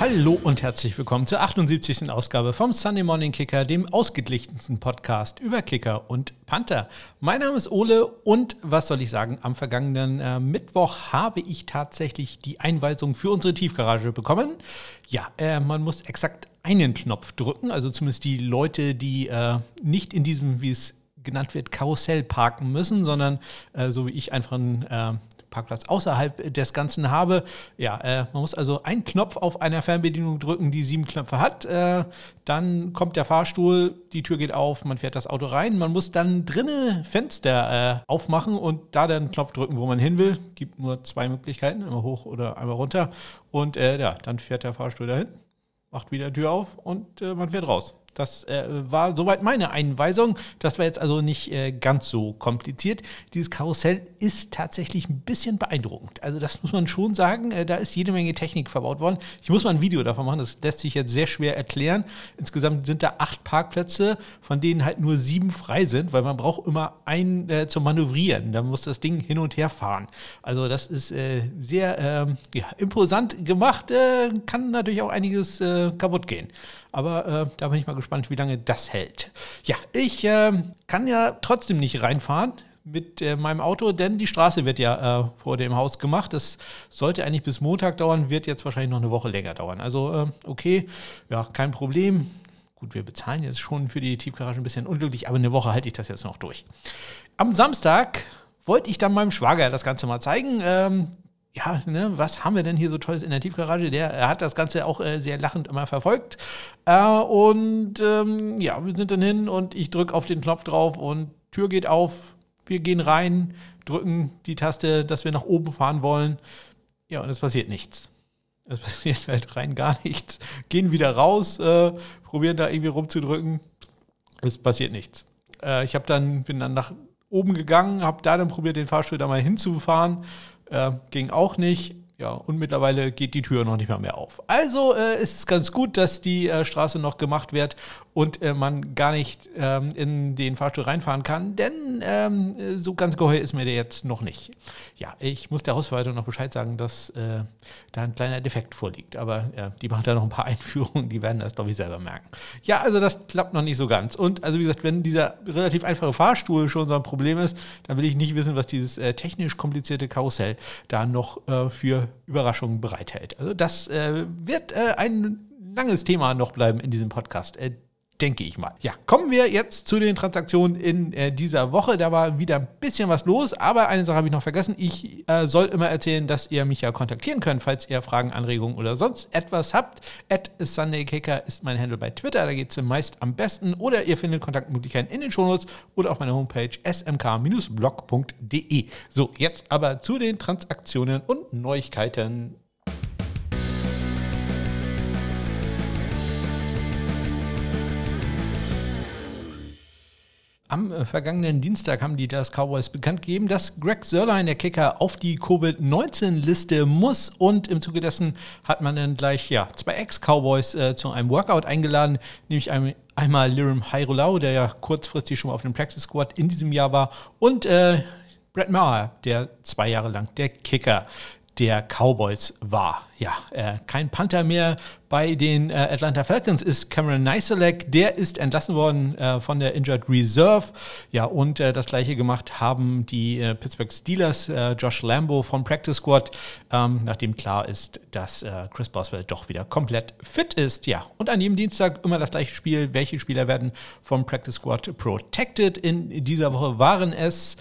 Hallo und herzlich willkommen zur 78. Ausgabe vom Sunday Morning Kicker, dem ausgeglichensten Podcast über Kicker und Panther. Mein Name ist Ole und was soll ich sagen, am vergangenen äh, Mittwoch habe ich tatsächlich die Einweisung für unsere Tiefgarage bekommen. Ja, äh, man muss exakt einen Knopf drücken, also zumindest die Leute, die äh, nicht in diesem, wie es genannt wird, Karussell parken müssen, sondern äh, so wie ich einfach ein äh, Parkplatz außerhalb des Ganzen habe. Ja, äh, man muss also einen Knopf auf einer Fernbedienung drücken, die sieben Knöpfe hat. Äh, dann kommt der Fahrstuhl, die Tür geht auf, man fährt das Auto rein. Man muss dann drinnen Fenster äh, aufmachen und da den Knopf drücken, wo man hin will. Gibt nur zwei Möglichkeiten, einmal hoch oder einmal runter. Und äh, ja, dann fährt der Fahrstuhl dahin, macht wieder Tür auf und äh, man fährt raus. Das äh, war soweit meine Einweisung. Das war jetzt also nicht äh, ganz so kompliziert. Dieses Karussell ist tatsächlich ein bisschen beeindruckend. Also das muss man schon sagen. Äh, da ist jede Menge Technik verbaut worden. Ich muss mal ein Video davon machen. Das lässt sich jetzt sehr schwer erklären. Insgesamt sind da acht Parkplätze, von denen halt nur sieben frei sind, weil man braucht immer einen äh, zum Manövrieren. Da muss das Ding hin und her fahren. Also das ist äh, sehr ähm, ja, imposant gemacht. Äh, kann natürlich auch einiges kaputt gehen. Aber äh, da bin ich mal gespannt, wie lange das hält. Ja, ich äh, kann ja trotzdem nicht reinfahren mit äh, meinem Auto, denn die Straße wird ja äh, vor dem Haus gemacht. Das sollte eigentlich bis Montag dauern, wird jetzt wahrscheinlich noch eine Woche länger dauern. Also äh, okay, ja, kein Problem. Gut, wir bezahlen jetzt schon für die Tiefgarage ein bisschen unglücklich, aber eine Woche halte ich das jetzt noch durch. Am Samstag wollte ich dann meinem Schwager das Ganze mal zeigen. Ähm, ja, ne, was haben wir denn hier so Tolles in der Tiefgarage? Der hat das Ganze auch äh, sehr lachend immer verfolgt. Äh, und ähm, ja, wir sind dann hin und ich drücke auf den Knopf drauf und Tür geht auf. Wir gehen rein, drücken die Taste, dass wir nach oben fahren wollen. Ja, und es passiert nichts. Es passiert halt rein gar nichts. Gehen wieder raus, äh, probieren da irgendwie rumzudrücken. Es passiert nichts. Äh, ich habe dann, bin dann nach oben gegangen, habe da dann probiert, den Fahrstuhl da mal hinzufahren äh, ging auch nicht. Ja, und mittlerweile geht die Tür noch nicht mal mehr auf. Also äh, ist es ganz gut, dass die äh, Straße noch gemacht wird und äh, man gar nicht ähm, in den Fahrstuhl reinfahren kann, denn ähm, so ganz geheuer ist mir der jetzt noch nicht. Ja, ich muss der Hausverwaltung noch Bescheid sagen, dass äh, da ein kleiner Defekt vorliegt, aber ja, die machen da noch ein paar Einführungen, die werden das, glaube ich, selber merken. Ja, also das klappt noch nicht so ganz. Und also wie gesagt, wenn dieser relativ einfache Fahrstuhl schon so ein Problem ist, dann will ich nicht wissen, was dieses äh, technisch komplizierte Karussell da noch äh, für Überraschungen bereithält. Also das äh, wird äh, ein langes Thema noch bleiben in diesem Podcast denke ich mal. Ja, kommen wir jetzt zu den Transaktionen in äh, dieser Woche. Da war wieder ein bisschen was los, aber eine Sache habe ich noch vergessen. Ich äh, soll immer erzählen, dass ihr mich ja kontaktieren könnt, falls ihr Fragen, Anregungen oder sonst etwas habt. At SundayKicker ist mein Handle bei Twitter, da geht es meist am besten. Oder ihr findet Kontaktmöglichkeiten in den Shownotes oder auf meiner Homepage smk-blog.de. So, jetzt aber zu den Transaktionen und Neuigkeiten. Am äh, vergangenen Dienstag haben die das Cowboys bekannt gegeben, dass Greg Sörlein, der Kicker, auf die Covid-19-Liste muss. Und im Zuge dessen hat man dann gleich ja, zwei Ex-Cowboys äh, zu einem Workout eingeladen, nämlich ein, einmal Lirim Hairulau, der ja kurzfristig schon mal auf dem Practice Squad in diesem Jahr war, und äh, Brett Maher, der zwei Jahre lang der Kicker der Cowboys war. Ja, äh, kein Panther mehr bei den äh, Atlanta Falcons ist Cameron Neiselek. Der ist entlassen worden äh, von der Injured Reserve. Ja, und das gleiche gemacht haben die Pittsburgh Steelers, Josh Lambo vom Practice Squad, ähm, nachdem klar ist, dass Chris Boswell doch wieder komplett fit ist. Ja, und an jedem Dienstag immer das gleiche Spiel. Welche Spieler werden vom Practice Squad protected? In dieser Woche waren es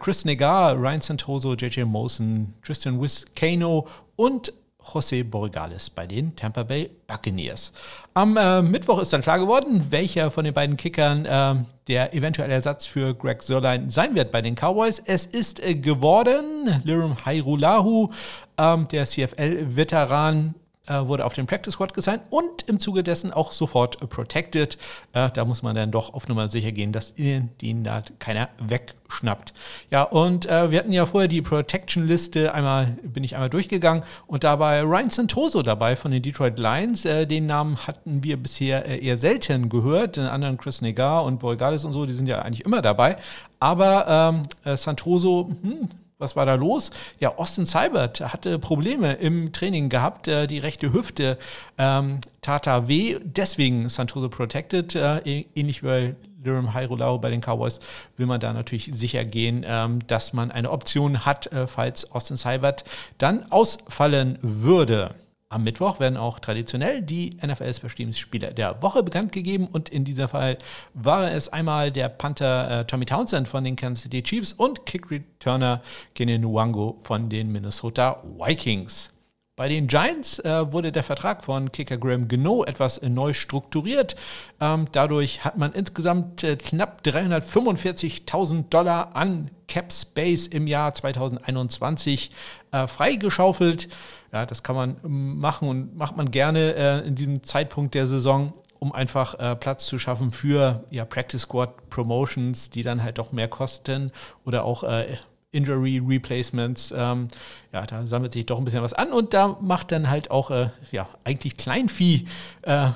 Chris Negar, Ryan Santoso, JJ Mosen, Tristan Wiskano und José Borregales bei den Tampa Bay Buccaneers. Am äh, Mittwoch ist dann klar geworden, welcher von den beiden Kickern äh, der eventuelle Ersatz für Greg Sörlein sein wird bei den Cowboys. Es ist äh, geworden Lirum Hairulahu, ähm, der CFL-Veteran äh, wurde auf den Practice Squad gesigned und im Zuge dessen auch sofort protected. Äh, da muss man dann doch auf Nummer sicher gehen, dass ihn da keiner wegschnappt. Ja, und äh, wir hatten ja vorher die Protection-Liste einmal, bin ich einmal durchgegangen und da war Ryan Santoso dabei von den Detroit Lions. Äh, den Namen hatten wir bisher äh, eher selten gehört. Den anderen Chris Negar und Borregales und so, die sind ja eigentlich immer dabei. Aber ähm, Santoso, hm, Was war da los? Ja, Austin Seibert hatte Probleme im Training gehabt. Äh, die rechte Hüfte ähm, tat da weh. Deswegen Santoso protected, äh, ähnlich wie bei Lirim Hairolau bei den Cowboys will man da natürlich sicher gehen, ähm, dass man eine Option hat, äh, falls Austin Seibert dann ausfallen würde. Am Mittwoch werden auch traditionell die NFL Special Teams Spieler der Woche bekannt gegeben und in diesem Fall war es einmal der Panther äh, Tommy Townsend von den Kansas City Chiefs und Kick Returner Kenan Nwango von den Minnesota Vikings. Bei den Giants äh, wurde der Vertrag von Kicker Graham Geno etwas neu strukturiert. Ähm, dadurch hat man insgesamt äh, knapp 345.000 Dollar an Cap Space im Jahr 2021 äh, freigeschaufelt. Ja, das kann man ähm, machen und macht man gerne äh, in diesem Zeitpunkt der Saison, um einfach äh, Platz zu schaffen für ja, Practice Squad Promotions, die dann halt doch mehr kosten oder auch äh, Injury Replacements. Ähm, ja, da sammelt sich doch ein bisschen was an und da macht dann halt auch äh, ja, eigentlich Kleinvieh äh,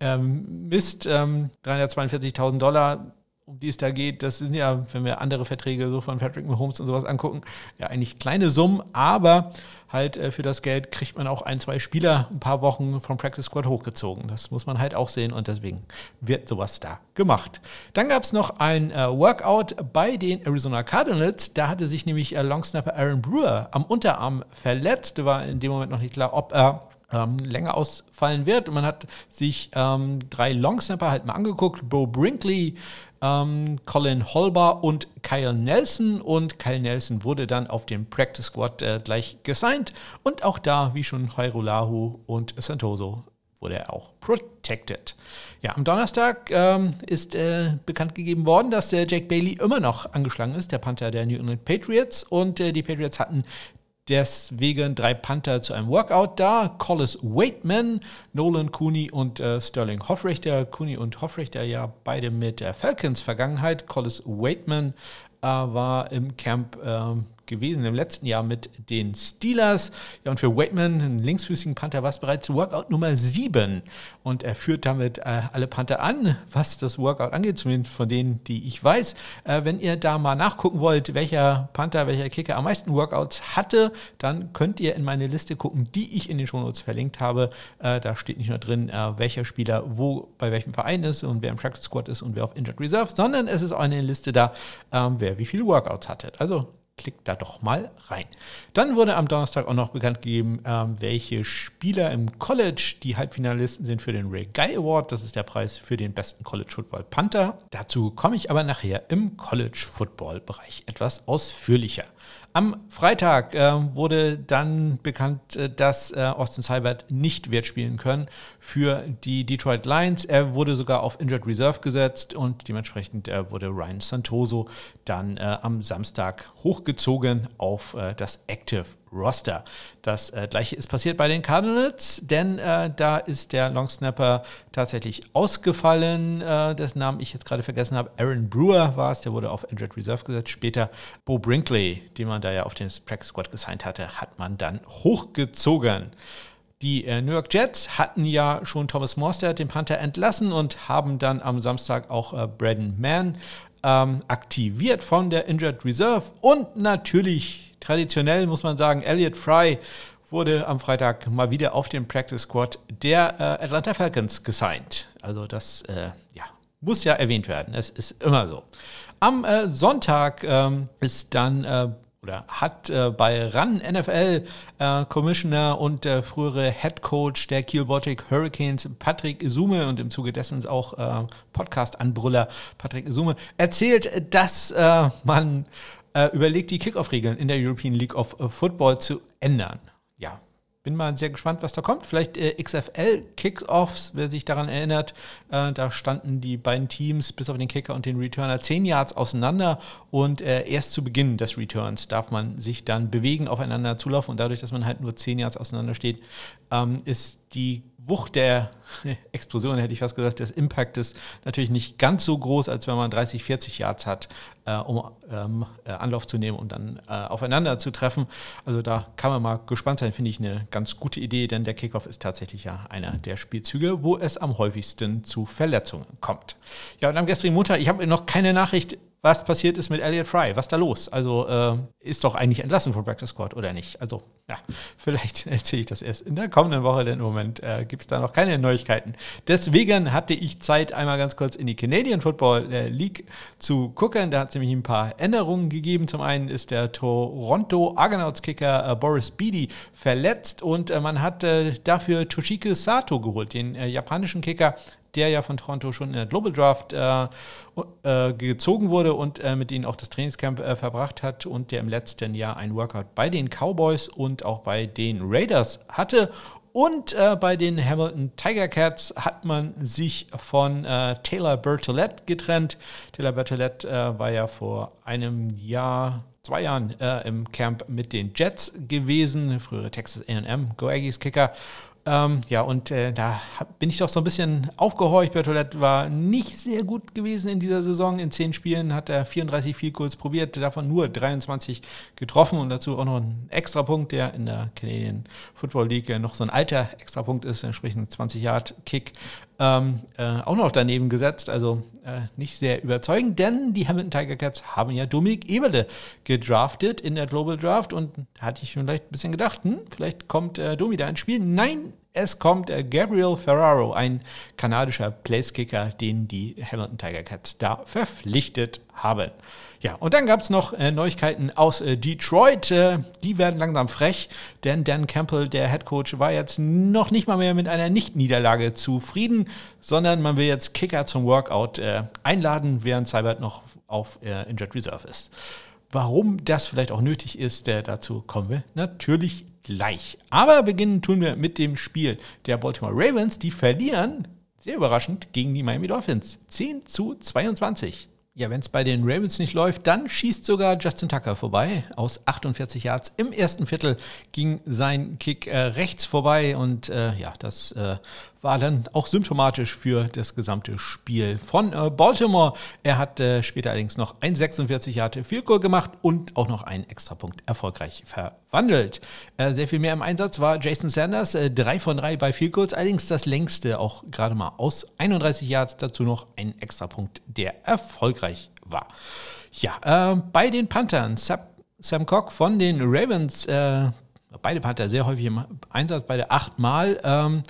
ähm, Mist. Ähm, 342.000 Dollar um die es da geht, das sind ja, wenn wir andere Verträge so von Patrick Mahomes und sowas angucken, ja eigentlich kleine Summen, aber halt äh, für das Geld kriegt man auch ein, zwei Spieler ein paar Wochen vom Practice Squad hochgezogen. Das muss man halt auch sehen und deswegen wird sowas da gemacht. Dann gab es noch ein äh, Workout bei den Arizona Cardinals. Da hatte sich nämlich äh, Longsnapper Aaron Brewer am Unterarm verletzt. War in dem Moment noch nicht klar, ob er ähm, länger ausfallen wird. Und man hat sich ähm, drei Longsnapper halt mal angeguckt. Bo Brinkley, ähm, Colin Holber und Kyle Nelson. Und Kyle Nelson wurde dann auf dem Practice Squad äh, gleich gesigned. Und auch da, wie schon Hairolahu und Santoso, wurde er auch protected. Ja, am Donnerstag ähm, ist äh, bekannt gegeben worden, dass der Jake Bailey immer noch angeschlagen ist, der Panther der New England Patriots. Und äh, die Patriots hatten deswegen drei Panther zu einem Workout da. Collis Waitman, Nolan Cooney und äh, Sterling Hoffrechter. Cooney und Hoffrechter ja beide mit der Falcons Vergangenheit. Collis Waitman äh, war im Camp äh, gewesen im letzten Jahr mit den Steelers. Ja, und für Waitman, einen linksfüßigen Panther, war es bereits Workout Nummer 7. Und er führt damit äh, alle Panther an, was das Workout angeht, zumindest von denen, die ich weiß. Äh, wenn ihr da mal nachgucken wollt, welcher Panther, welcher Kicker am meisten Workouts hatte, dann könnt ihr in meine Liste gucken, die ich in den Shownotes verlinkt habe. Äh, da steht nicht nur drin, äh, welcher Spieler wo bei welchem Verein ist und wer im Practice Squad ist und wer auf Injured Reserve, sondern es ist auch eine Liste da, ähm, wer wie viele Workouts hatte. Also klickt da doch mal rein. Dann wurde am Donnerstag auch noch bekannt gegeben, ähm, welche Spieler im College die Halbfinalisten sind für den Ray Guy Award. Das ist der Preis für den besten College Football Panther. Dazu komme ich aber nachher im College Football Bereich etwas ausführlicher. Am Freitag äh, wurde dann bekannt, äh, dass äh, Austin Seibert nicht wird spielen können für die Detroit Lions. Er wurde sogar auf Injured Reserve gesetzt und dementsprechend äh, wurde Ryan Santoso dann äh, am Samstag hochgezogen auf äh, das Active Roster. Das äh, gleiche ist passiert bei den Cardinals, denn äh, da ist der Longsnapper tatsächlich ausgefallen, äh, dessen Namen ich jetzt gerade vergessen habe. Aaron Brewer war es, der wurde auf Injured Reserve gesetzt. Später Bo Brinkley, den man da ja auf den Practice Squad gesigned hatte, hat man dann hochgezogen. Die äh, New York Jets hatten ja schon Thomas Morstead, den Panther, entlassen und haben dann am Samstag auch äh, Braden Mann ähm, aktiviert von der Injured Reserve und natürlich traditionell muss man sagen, Elliot Fry wurde am Freitag mal wieder auf dem Practice Squad der äh, Atlanta Falcons gesigned. Also das äh, ja, muss ja erwähnt werden. Es ist immer so. Am äh, Sonntag ähm, ist dann äh, oder hat äh, bei RAN NFL äh, Commissioner und der frühere Head Coach der Kiel Baltic Hurricanes Patrick Isume und im Zuge dessen auch äh, Podcast-Anbrüller Patrick Isume erzählt, dass äh, man äh, überlegt, die Kickoff-Regeln in der European League of Football zu ändern. Ja, bin mal sehr gespannt, was da kommt. Vielleicht äh, XFL Kickoffs, wer sich daran erinnert. Äh, da standen die beiden Teams bis auf den Kicker und den Returner 10 Yards auseinander und äh, erst zu Beginn des Returns darf man sich dann bewegen, aufeinander zulaufen und dadurch, dass man halt nur 10 Yards auseinander steht, ähm, ist die Wucht der Explosion, hätte ich fast gesagt, des Impactes natürlich nicht ganz so groß, als wenn man 30, 40 Yards hat, äh, um ähm, äh, Anlauf zu nehmen und dann äh, aufeinander zu treffen. Also da kann man mal gespannt sein, finde ich eine ganz gute Idee, denn der Kickoff ist tatsächlich ja einer der Spielzüge, wo es am häufigsten zu Verletzungen kommt. Ja, und am gestrigen Montag, ich habe noch keine Nachricht was passiert ist mit Elliot Fry. Was da los? Also äh, ist doch eigentlich entlassen von Practice Squad oder nicht? Also ja, vielleicht erzähle ich das erst in der kommenden Woche, denn im Moment äh, gibt es da noch keine Neuigkeiten. Deswegen hatte ich Zeit, einmal ganz kurz in die Canadian Football äh, League zu gucken. Da hat es nämlich ein paar Änderungen gegeben. Zum einen ist der Toronto Argonauts-Kicker äh, Boris Beatty verletzt und äh, man hat äh, dafür Toshike Sato geholt, den japanischen Kicker, der ja von Toronto schon in der Global Draft äh, äh, gezogen wurde und äh, mit ihnen auch das Trainingscamp äh, verbracht hat und der im letzten Jahr ein Workout bei den Cowboys und auch bei den Raiders hatte. Und äh, bei den Hamilton Tiger Cats hat man sich von äh, Taylor Bertolette getrennt. Taylor Bertolette war ja vor einem Jahr zwei Jahren äh, im Camp mit den Jets gewesen, frühere Texas AM Go Aggies Kicker ähm, ja, und äh, da bin ich doch so ein bisschen aufgehorcht. Bertolette war nicht sehr gut gewesen in dieser Saison. In zehn Spielen hat er 34 viel kurz probiert, davon nur 23 getroffen und dazu auch noch ein Extrapunkt, der in der Canadian Football League noch so ein alter Extrapunkt ist, entsprechend 20 Yard Kick. Ähm, äh, auch noch daneben gesetzt, also äh, nicht sehr überzeugend, denn die Hamilton Tiger Cats haben ja Dominik Eberle gedraftet in der Global Draft und da hatte ich vielleicht ein bisschen gedacht, hm, vielleicht kommt äh, Domi da ins Spiel. Nein, es kommt äh, Gabriel Ferraro, ein kanadischer Placekicker, den die Hamilton Tiger Cats da verpflichtet haben. Ja, und dann gab es noch äh, Neuigkeiten aus äh, Detroit. Äh, die werden langsam frech, denn Dan Campbell, der Head Coach, war jetzt noch nicht mal mehr mit einer Nicht-Niederlage zufrieden, sondern man will jetzt Kicker zum Workout äh, einladen, während Seibert noch auf äh, Injured Reserve ist. Warum das vielleicht auch nötig ist, dazu kommen wir natürlich gleich. Aber beginnen tun wir mit dem Spiel der Baltimore Ravens. Die verlieren, sehr überraschend, gegen die Miami Dolphins. 10 zu 22. Ja, wenn es bei den Ravens nicht läuft, dann schießt sogar Justin Tucker vorbei. Aus 48 Yards im ersten Viertel ging sein Kick äh, rechts vorbei und äh, ja, das äh, war dann auch symptomatisch für das gesamte Spiel von äh, Baltimore. Er hat äh, später allerdings noch ein 46 Yard Field Goal gemacht und auch noch einen Extrapunkt erfolgreich verwandelt. Äh, sehr viel mehr im Einsatz war Jason Sanders, drei von drei bei Field Goals, allerdings das längste auch gerade mal aus 31 Yards, dazu noch ein Extrapunkt, der erfolgreich war. Ja, bei den Panthern, Sam Cock von den Ravens, beide Panther sehr häufig im Einsatz, beide achtmal. Ähm,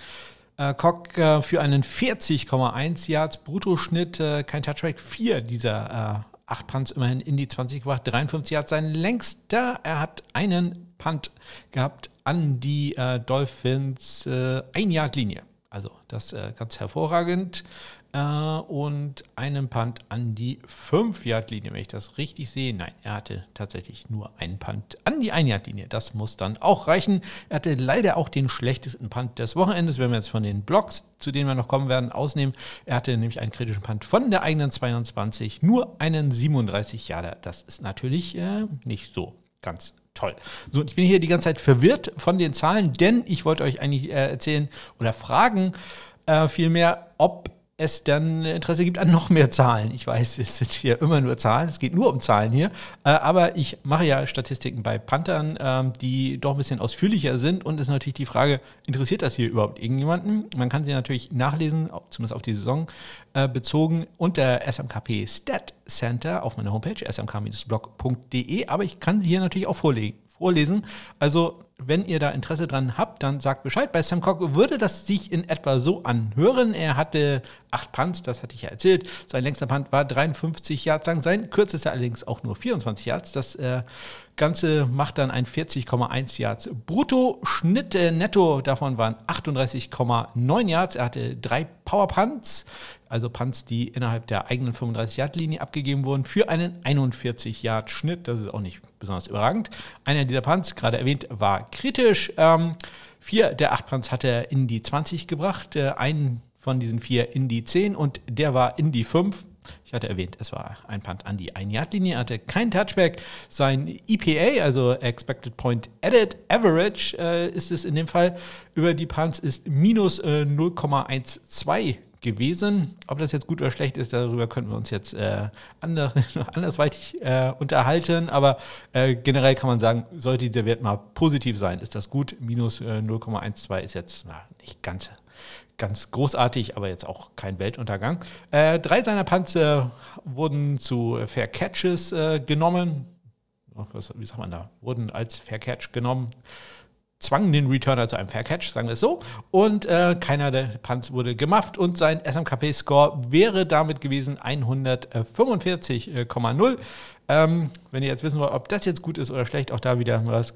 äh, Cock äh, für einen 40,1 Yards Bruttoschnitt, äh, kein Touchback, vier dieser äh, acht Punts immerhin in die 20 gebracht, 53 Yards sein längster. Er hat einen Punt gehabt an die äh, Dolphins äh, ein Yard Linie. Also das äh, ganz hervorragend und einen Punt an die 5-Yard-Linie, wenn ich das richtig sehe. Nein, er hatte tatsächlich nur einen Punt an die 1-Yard-Linie. Das muss dann auch reichen. Er hatte leider auch den schlechtesten Punt des Wochenendes, wenn wir jetzt von den Blocks, zu denen wir noch kommen werden, ausnehmen. Er hatte nämlich einen kritischen Punt von der eigenen 22, nur einen 37 Yarder. Das ist natürlich äh, nicht so ganz toll. So, ich bin hier die ganze Zeit verwirrt von den Zahlen, denn ich wollte euch eigentlich äh, erzählen oder fragen, äh, vielmehr, ob es dann Interesse gibt an noch mehr Zahlen. Ich weiß, es sind hier immer nur Zahlen, es geht nur um Zahlen hier, äh, aber ich mache ja Statistiken bei Panthern, ähm, die doch ein bisschen ausführlicher sind und es ist natürlich die Frage, interessiert das hier überhaupt irgendjemanden? Man kann sie natürlich nachlesen, zumindest auf die Saison äh, bezogen, unter SMKP Stat Center auf meiner Homepage smk-blog.de, aber ich kann sie hier natürlich auch vorlegen vorlesen. Also, wenn ihr da Interesse dran habt, dann sagt Bescheid. Bei Sam Cock würde das sich in etwa so anhören. Er hatte acht Punts, das hatte ich ja erzählt. Sein längster Punt war 53 Yards lang, sein kürzester allerdings auch nur 24 Yards. Das äh, Ganze macht dann ein 40,1 Yards brutto. Schnitt äh, netto davon waren 38,9 Yards. Er hatte drei Power Punts, also Punts, die innerhalb der eigenen 35-Yard-Linie abgegeben wurden, für einen 41-Yard-Schnitt. Das ist auch nicht besonders überragend. Einer dieser Punts, gerade erwähnt, war kritisch. Ähm, vier der acht Punts hat er in die 20 gebracht, äh, einen von diesen vier in die 10 und der war in die 5. Ich hatte erwähnt, es war ein Punt an die 1-Yard-Linie, hatte kein Touchback. Sein EPA, also Expected Point Edit Average, äh, ist es in dem Fall über die Punts, ist minus äh, 0,12 gewesen. Ob das jetzt gut oder schlecht ist, darüber können wir uns jetzt äh, ander, andersweitig äh, unterhalten. Aber äh, generell kann man sagen, sollte dieser Wert mal positiv sein, ist das gut. Minus 0,12 äh, ist jetzt na, nicht ganz, ganz großartig, aber jetzt auch kein Weltuntergang. Äh, drei seiner Panzer wurden zu Fair Catches äh, genommen. Was, wie sagt man da? Wurden als Fair Catch genommen zwangen den Returner zu einem Fair Catch, sagen wir es so. Und äh, keiner der Punts wurde gemufft und sein SMKP-Score wäre damit gewesen 145,0. Ähm, wenn ihr jetzt wissen wollt, ob das jetzt gut ist oder schlecht, auch da wieder was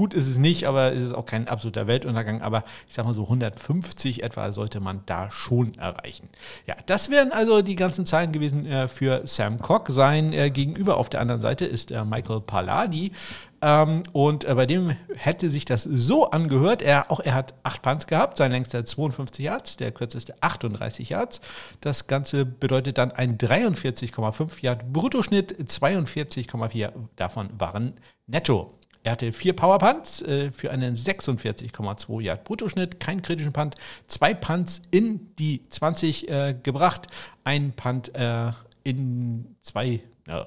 Gut ist es nicht, aber es ist auch kein absoluter Weltuntergang. Aber ich sage mal so 150 etwa sollte man da schon erreichen. Ja, das wären also die ganzen Zahlen gewesen äh, für Sam Cock. Sein äh, Gegenüber auf der anderen Seite ist äh, Michael Palladi. Ähm, und äh, bei dem hätte sich das so angehört. Er, auch er hat 8 Punts gehabt, sein längster 52 Yards, der kürzeste 38 Yards. Das Ganze bedeutet dann ein 43,5 Yard Bruttoschnitt, 42,4 davon waren netto. Er hatte vier Powerpunts äh, für einen 46,2 Yard Bruttoschnitt, keinen kritischen Punt, zwei Punts in die 20 äh, gebracht, ein Punt äh, in zwei,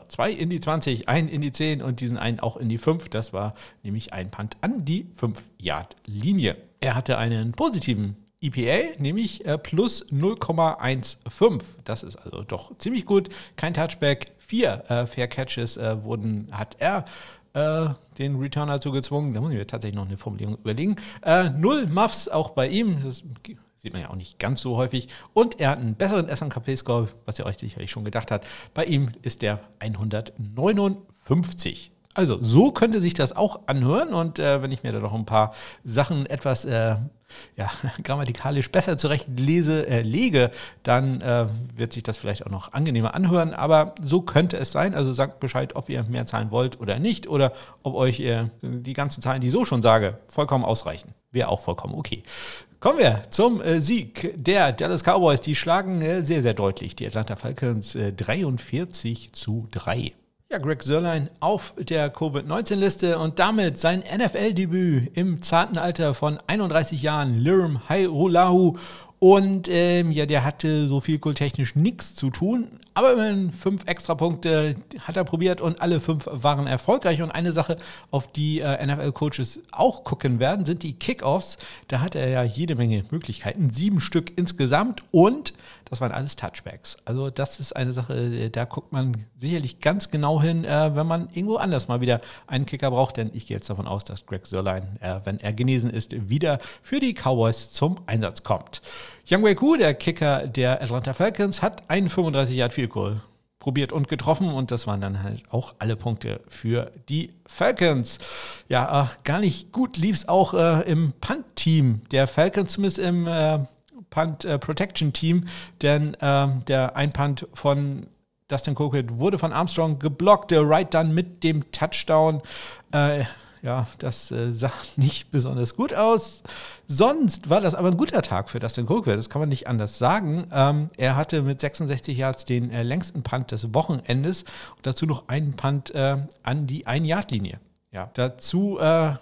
zwei in die 20, ein in die 10 und diesen einen auch in die 5. Das war nämlich ein Punt an die 5 Yard Linie. Er hatte einen positiven EPA, nämlich äh, plus 0,15. Das ist also doch ziemlich gut. Kein Touchback, vier äh, Fair Catches äh, wurden, hat er äh, den Returner zu gezwungen. Da muss ich mir tatsächlich noch eine Formulierung überlegen. Äh, null Muffs auch bei ihm. Das sieht man ja auch nicht ganz so häufig. Und er hat einen besseren SNKP-Score, was ihr euch sicherlich schon gedacht habt. Bei ihm ist der 159. Also so könnte sich das auch anhören und äh, wenn ich mir da noch ein paar Sachen etwas äh, ja, grammatikalisch besser zurecht lese, äh, lege, dann äh, wird sich das vielleicht auch noch angenehmer anhören. Aber so könnte es sein. Also sagt Bescheid, ob ihr mehr zahlen wollt oder nicht oder ob euch äh, die ganzen Zahlen, die ich so schon sage, vollkommen ausreichen. Wäre auch vollkommen okay. Kommen wir zum äh, Sieg der Dallas Cowboys. Die schlagen äh, sehr, sehr deutlich die Atlanta Falcons 43 äh, zu 3. Ja, Greg Sörlein auf der Covid-19-Liste und damit sein NFL-Debüt im zarten Alter von 31 Jahren. Lirum Hairulahu und ähm, ja, der hatte so viel technisch nichts zu tun. Aber immerhin fünf Extrapunkte hat er probiert und alle fünf waren erfolgreich. Und eine Sache, auf die äh, NFL-Coaches auch gucken werden, sind die Kickoffs. Da hat er ja jede Menge Möglichkeiten. Sieben Stück insgesamt und das waren alles Touchbacks. Also das ist eine Sache, äh, da guckt man sicherlich ganz genau hin, äh, wenn man irgendwo anders mal wieder einen Kicker braucht. Denn ich gehe jetzt davon aus, dass Greg Sörlein, äh, wenn er genesen ist, wieder für die Cowboys zum Einsatz kommt. Young Wei der Kicker der Atlanta Falcons, hat einen 35 Yard Field Goal probiert und getroffen und das waren dann halt auch alle Punkte für die Falcons. Ja, äh, gar nicht gut lief es auch äh, im Punt-Team der Falcons, zumindest im äh, Punt äh, Protection Team, denn ähm, der Einpunt von Dustin Colquitt wurde von Armstrong geblockt, der Right dann mit dem Touchdown. Äh, ja, das äh, sah nicht besonders gut aus. Sonst war das aber ein guter Tag für Dustin Colquitt, das kann man nicht anders sagen. Ähm, er hatte mit 66 Yards den äh, längsten Punt des Wochenendes und dazu noch einen Punt äh, an die 1-Yard-Linie. Ja, dazu, äh,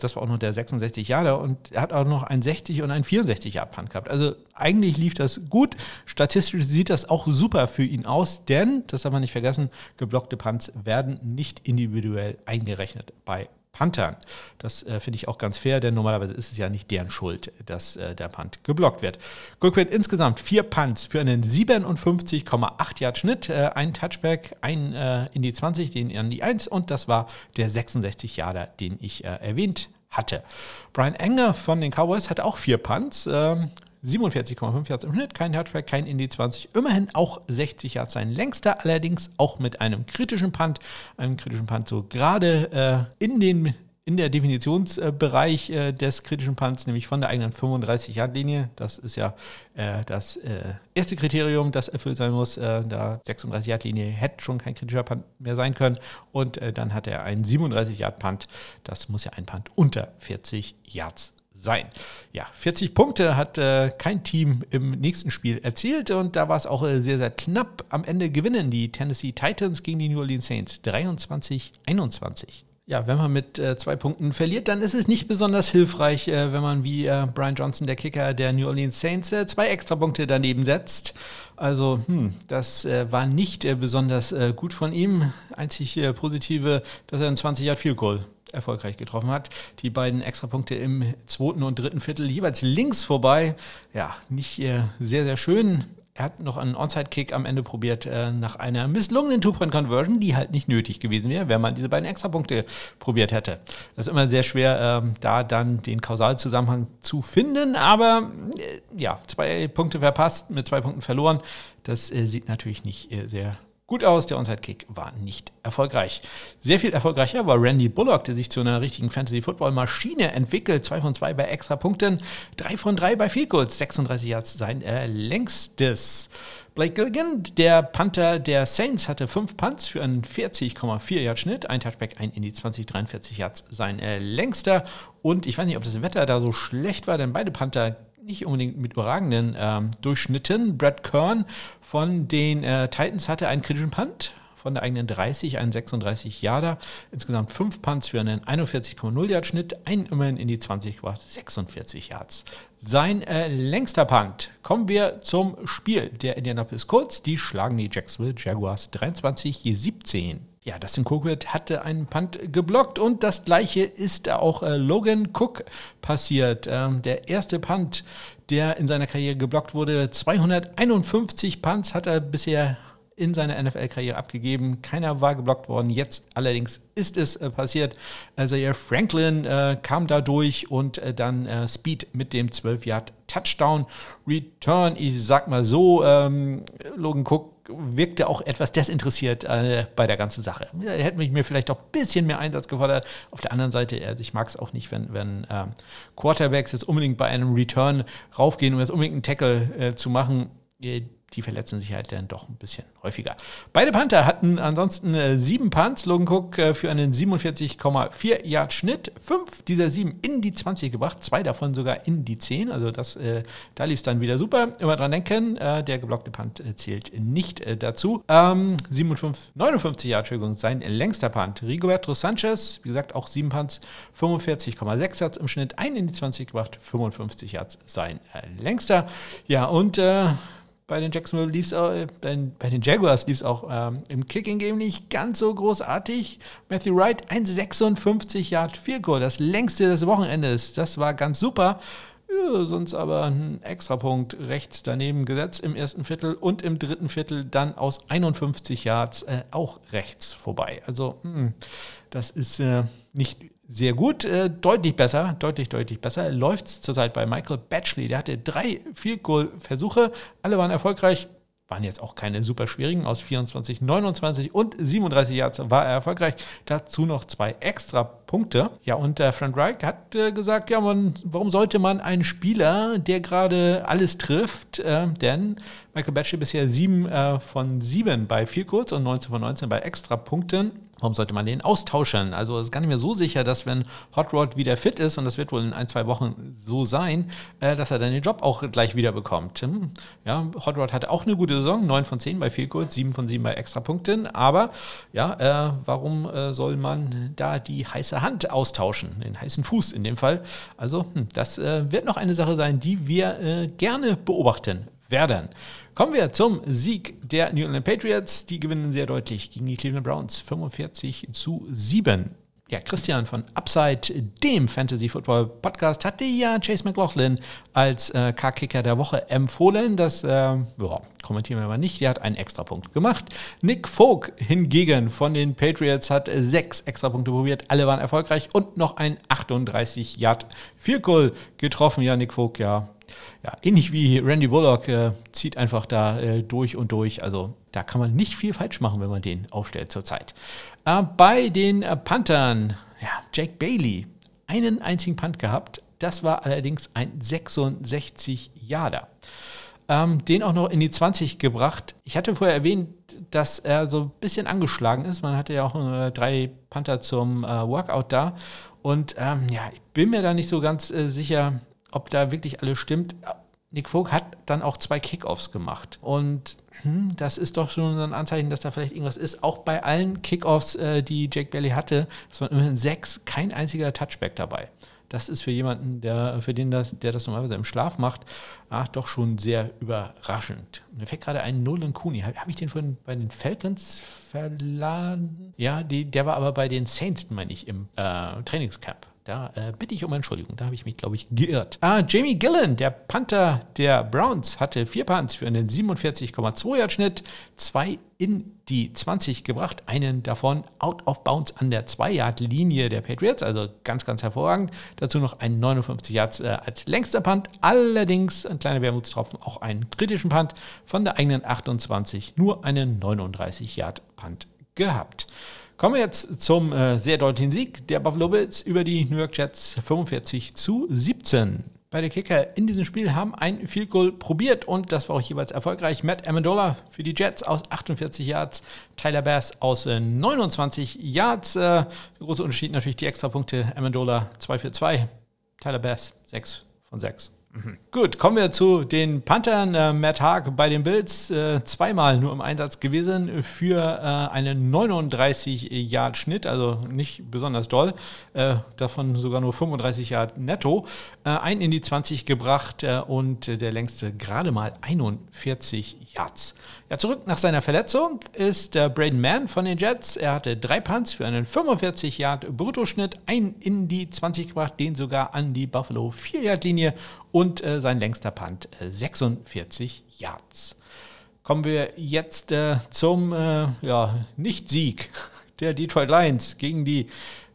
das war auch noch der 66 Jahre und er hat auch noch ein 60 und ein 64 Jahre Punt gehabt. Also eigentlich lief das gut. Statistisch sieht das auch super für ihn aus, denn, das darf man nicht vergessen, geblockte Punts werden nicht individuell eingerechnet bei Panthern. Das äh, finde ich auch ganz fair, denn normalerweise ist es ja nicht deren Schuld, dass äh, der Punt geblockt wird. Guckwert insgesamt vier Punts für einen 57,8 Yard Schnitt, äh, ein Touchback, ein äh, in die 20, den an die 1 und das war der 66 Yarder, den ich äh, erwähnt hatte. Brian Enger von den Cowboys hatte auch vier Punts. Ähm, 47,5 Yards im Schnitt, kein Touchback, kein Indy 20, immerhin auch 60 Yards sein längster, allerdings auch mit einem kritischen Punt, einem kritischen Punt so gerade äh, in den in der Definitionsbereich äh, des kritischen Punts, nämlich von der eigenen 35-Yard-Linie. Das ist ja äh, das äh, erste Kriterium, das erfüllt sein muss. Äh, da 36-Yard-Linie hätte schon kein kritischer Punt mehr sein können. Und äh, dann hat er einen 37-Yard-Punt. Das muss ja ein Punt unter 40 Yards sein. Ja, 40 Punkte hat äh, kein Team im nächsten Spiel erzielt und da war es auch äh, sehr, sehr knapp. Am Ende gewinnen die Tennessee Titans gegen die New Orleans Saints 23-21. Ja, wenn man mit äh, zwei Punkten verliert, dann ist es nicht besonders hilfreich, äh, wenn man wie äh, Brian Johnson, der Kicker der New Orleans Saints, äh, zwei Extrapunkte daneben setzt. Also, hm, das äh, war nicht äh, besonders gut von ihm. Einzig positive, dass er ein 20 Yard Field Goal erfolgreich getroffen hat. Die beiden Extrapunkte im zweiten und dritten Viertel jeweils links vorbei. Ja, nicht äh, sehr, sehr schön. Er hat noch einen Onside-Kick am Ende probiert äh, nach einer misslungenen Two-Point-Conversion, die halt nicht nötig gewesen wäre, wenn man diese beiden Extrapunkte probiert hätte. Das ist immer sehr schwer, äh, da dann den Kausalzusammenhang zu finden, aber äh, ja, zwei Punkte verpasst, mit zwei Punkten verloren. Das äh, sieht natürlich nicht äh, sehr gut aus. Der Onside-Kick war nicht erfolgreich. Sehr viel erfolgreicher war Randy Bullock, der sich zu einer richtigen Fantasy-Football-Maschine entwickelt. Zwei von zwei bei extra Punkten, drei von drei bei Field Goals, 36 Yards sein äh, längstes. Blake Gilligan, der Panther der Saints, hatte fünf Punts für einen 40,4 Yard Schnitt, ein Touchback, ein in die 20, 43 Yards sein äh, längster. Und ich weiß nicht, ob das Wetter da so schlecht war, denn beide Panther nicht unbedingt mit überragenden ähm, Durchschnitten. Brad Kern von den äh, Titans hatte einen kritischen Punt von der eigenen 30, einen 36 Yarder. Insgesamt fünf Punts für einen 41,0 Yard Schnitt, einen immerhin in die 20 gebracht, 46 Yards. Sein äh, längster Punt. Kommen wir zum Spiel der Indianapolis Colts. Die schlagen die Jacksonville Jaguars 23 17. Ja, Dustin Cookwood hatte einen Punt geblockt und das gleiche ist auch äh, Logan Cook passiert. Ähm, der erste Punt, der in seiner Karriere geblockt wurde. 251 Punts hat er bisher in seiner NFL-Karriere abgegeben. Keiner war geblockt worden. Jetzt allerdings ist es äh, passiert. Isaiah Franklin äh, kam da durch und äh, dann äh, Speed mit dem 12-Yard Touchdown Return. Ich sag mal so, ähm, Logan Cook wirkte auch etwas desinteressiert äh, bei der ganzen Sache. Er hätte mich mir vielleicht auch ein bisschen mehr Einsatz gefordert. Auf der anderen Seite, also ich mag es auch nicht, wenn, wenn ähm, Quarterbacks jetzt unbedingt bei einem Return raufgehen, um jetzt unbedingt einen Tackle äh, zu machen die verletzen sich halt dann doch ein bisschen häufiger. Beide Panther hatten ansonsten äh, sieben Punts. Logan Cook äh, für einen 47,4 Yard Schnitt. Fünf dieser sieben in die 20 gebracht, zwei davon sogar in die 10. Also das, äh, da lief es dann wieder super. Immer dran denken, äh, der geblockte Punt äh, zählt nicht äh, dazu. Ähm, 57, 59 Yard, Entschuldigung, sein längster Punt. Rigoberto Sanchez, wie gesagt, auch sieben Punts, 45,6 Yards im Schnitt, einen in die 20 gebracht, 55 Yards sein längster. Ja, und bei den Jacksonville lief es äh, bei den Jaguars lief es auch ähm, im Kicking-Game nicht ganz so großartig. Matthew Wright, ein 56 Yard Goal, das längste des Wochenendes. Das war ganz super. Ja, sonst aber ein Extrapunkt rechts daneben gesetzt im ersten Viertel und im dritten Viertel dann aus 51 Yards äh, auch rechts vorbei. Also mh, hm, das ist äh, nicht sehr gut, äh, deutlich besser, deutlich, deutlich besser. Läuft es zurzeit bei Michael Batchley. Der hatte drei Field Goal Versuche, alle waren erfolgreich. Waren jetzt auch keine super schwierigen. Aus 24, 29 und 37 Yards war er erfolgreich. Dazu noch zwei extra Punkte. Ja, und der Frank Reich hat äh, gesagt, ja, man, warum sollte man einen Spieler, der gerade alles trifft, äh, denn Michael Batchley bisher sieben äh, von sieben bei Field Goals und 19 von 19 bei extra Punkten Warum sollte man den austauschen? Also es ist gar nicht mehr so sicher, dass wenn Hot Rod wieder fit ist, und das wird wohl in ein, zwei Wochen so sein, äh, dass er dann den Job auch gleich wieder bekommt. Hm? Ja, Hot Rod hatte auch eine gute Saison, 9 von 10 bei Goals, 7 von 7 bei Extrapunkten, aber ja, äh, warum äh, soll man da die heiße Hand austauschen? Den heißen Fuß in dem Fall. Also hm, das äh, wird noch eine Sache sein, die wir äh, gerne beobachten werden. Kommen wir zum Sieg der New England Patriots. Die gewinnen sehr deutlich gegen die Cleveland Browns 45 zu 7. Ja, Christian von Upside, dem Fantasy Football Podcast, hatte ja Chase McLaughlin als äh, K-Kicker der Woche empfohlen. Das äh, ja, kommentieren wir aber nicht. Der hat einen Extrapunkt gemacht. Nick Folk hingegen von den Patriots hat sechs Extrapunkte probiert. Alle waren erfolgreich und noch ein 38 Yard Field Goal getroffen. Ja, Nick Folk, ja, ja, ähnlich wie Randy Bullock äh, zieht einfach da äh, durch und durch. Also da kann man nicht viel falsch machen, wenn man den aufstellt zurzeit. Äh, bei den äh, Panthern, ja, Jake Bailey, einen einzigen Punt gehabt. Das war allerdings ein 66 Jahre. Ähm, den auch noch in die 20 gebracht. Ich hatte vorher erwähnt, dass er so ein bisschen angeschlagen ist. Man hatte ja auch äh, drei Panther zum äh, Workout da. Und ähm, ja, ich bin mir da nicht so ganz äh, sicher, ob da wirklich alles stimmt. Nick Vogt hat dann auch zwei Kickoffs gemacht. Und hm, das ist doch schon ein Anzeichen, dass da vielleicht irgendwas ist. Auch bei allen Kickoffs, äh, die Jake Bailey hatte, es waren immerhin sechs, kein einziger Touchback dabei. Das ist für jemanden, der, für den das, der das normalerweise im Schlaf macht, ach, doch schon sehr überraschend. Mir fällt gerade ein Nolan Cooney. Habe hab ich den vorhin bei den Falcons verladen? Ja, die, der war aber bei den Saints, meine ich, im äh, Trainingscamp. Da äh, bitte ich um Entschuldigung. Da habe ich mich, glaube ich, geirrt. Ah, Jamie Gillen, der Panther der Browns, hatte vier Punts für einen 47,2 Yard Schnitt, zwei in die 20 gebracht, einen davon out of bounds an der 2 Yard Linie der Patriots, also ganz, ganz hervorragend. Dazu noch ein 59 Yards äh, als längster Punt, allerdings ein kleiner Wermutstropfen, auch einen kritischen Punt von der eigenen 28, nur einen 39 Yard Punt gehabt. Kommen wir jetzt zum äh, sehr deutlichen Sieg der Buffalo Bills über die New York Jets 45 zu 17. Beide Kicker in diesem Spiel haben ein Field Goal probiert und das war auch jeweils erfolgreich. Matt Amendola für die Jets aus 48 Yards, Tyler Bass aus äh, 29 Yards. Äh, der große Unterschied natürlich die Extrapunkte. Amendola 2 für 2, Tyler Bass 6 von 6. Gut, kommen wir zu den Panthern. Äh, Matt Haag bei den Bills äh, zweimal nur im Einsatz gewesen für äh, einen 39-Yard-Schnitt, also nicht besonders doll. Äh, davon sogar nur 35 Yard netto. Äh, ein in die 20 gebracht äh, und der längste gerade mal 41 Yards. Ja, zurück nach seiner Verletzung ist der Braden Mann von den Jets. Er hatte drei Punts für einen 45 Yard Bruttoschnitt, einen in die 20 gebracht, den sogar an die Buffalo 4 Yard Linie und äh, sein längster Punt äh, 46 Yards. Kommen wir jetzt äh, zum äh, ja, Nicht-Sieg der Detroit Lions gegen die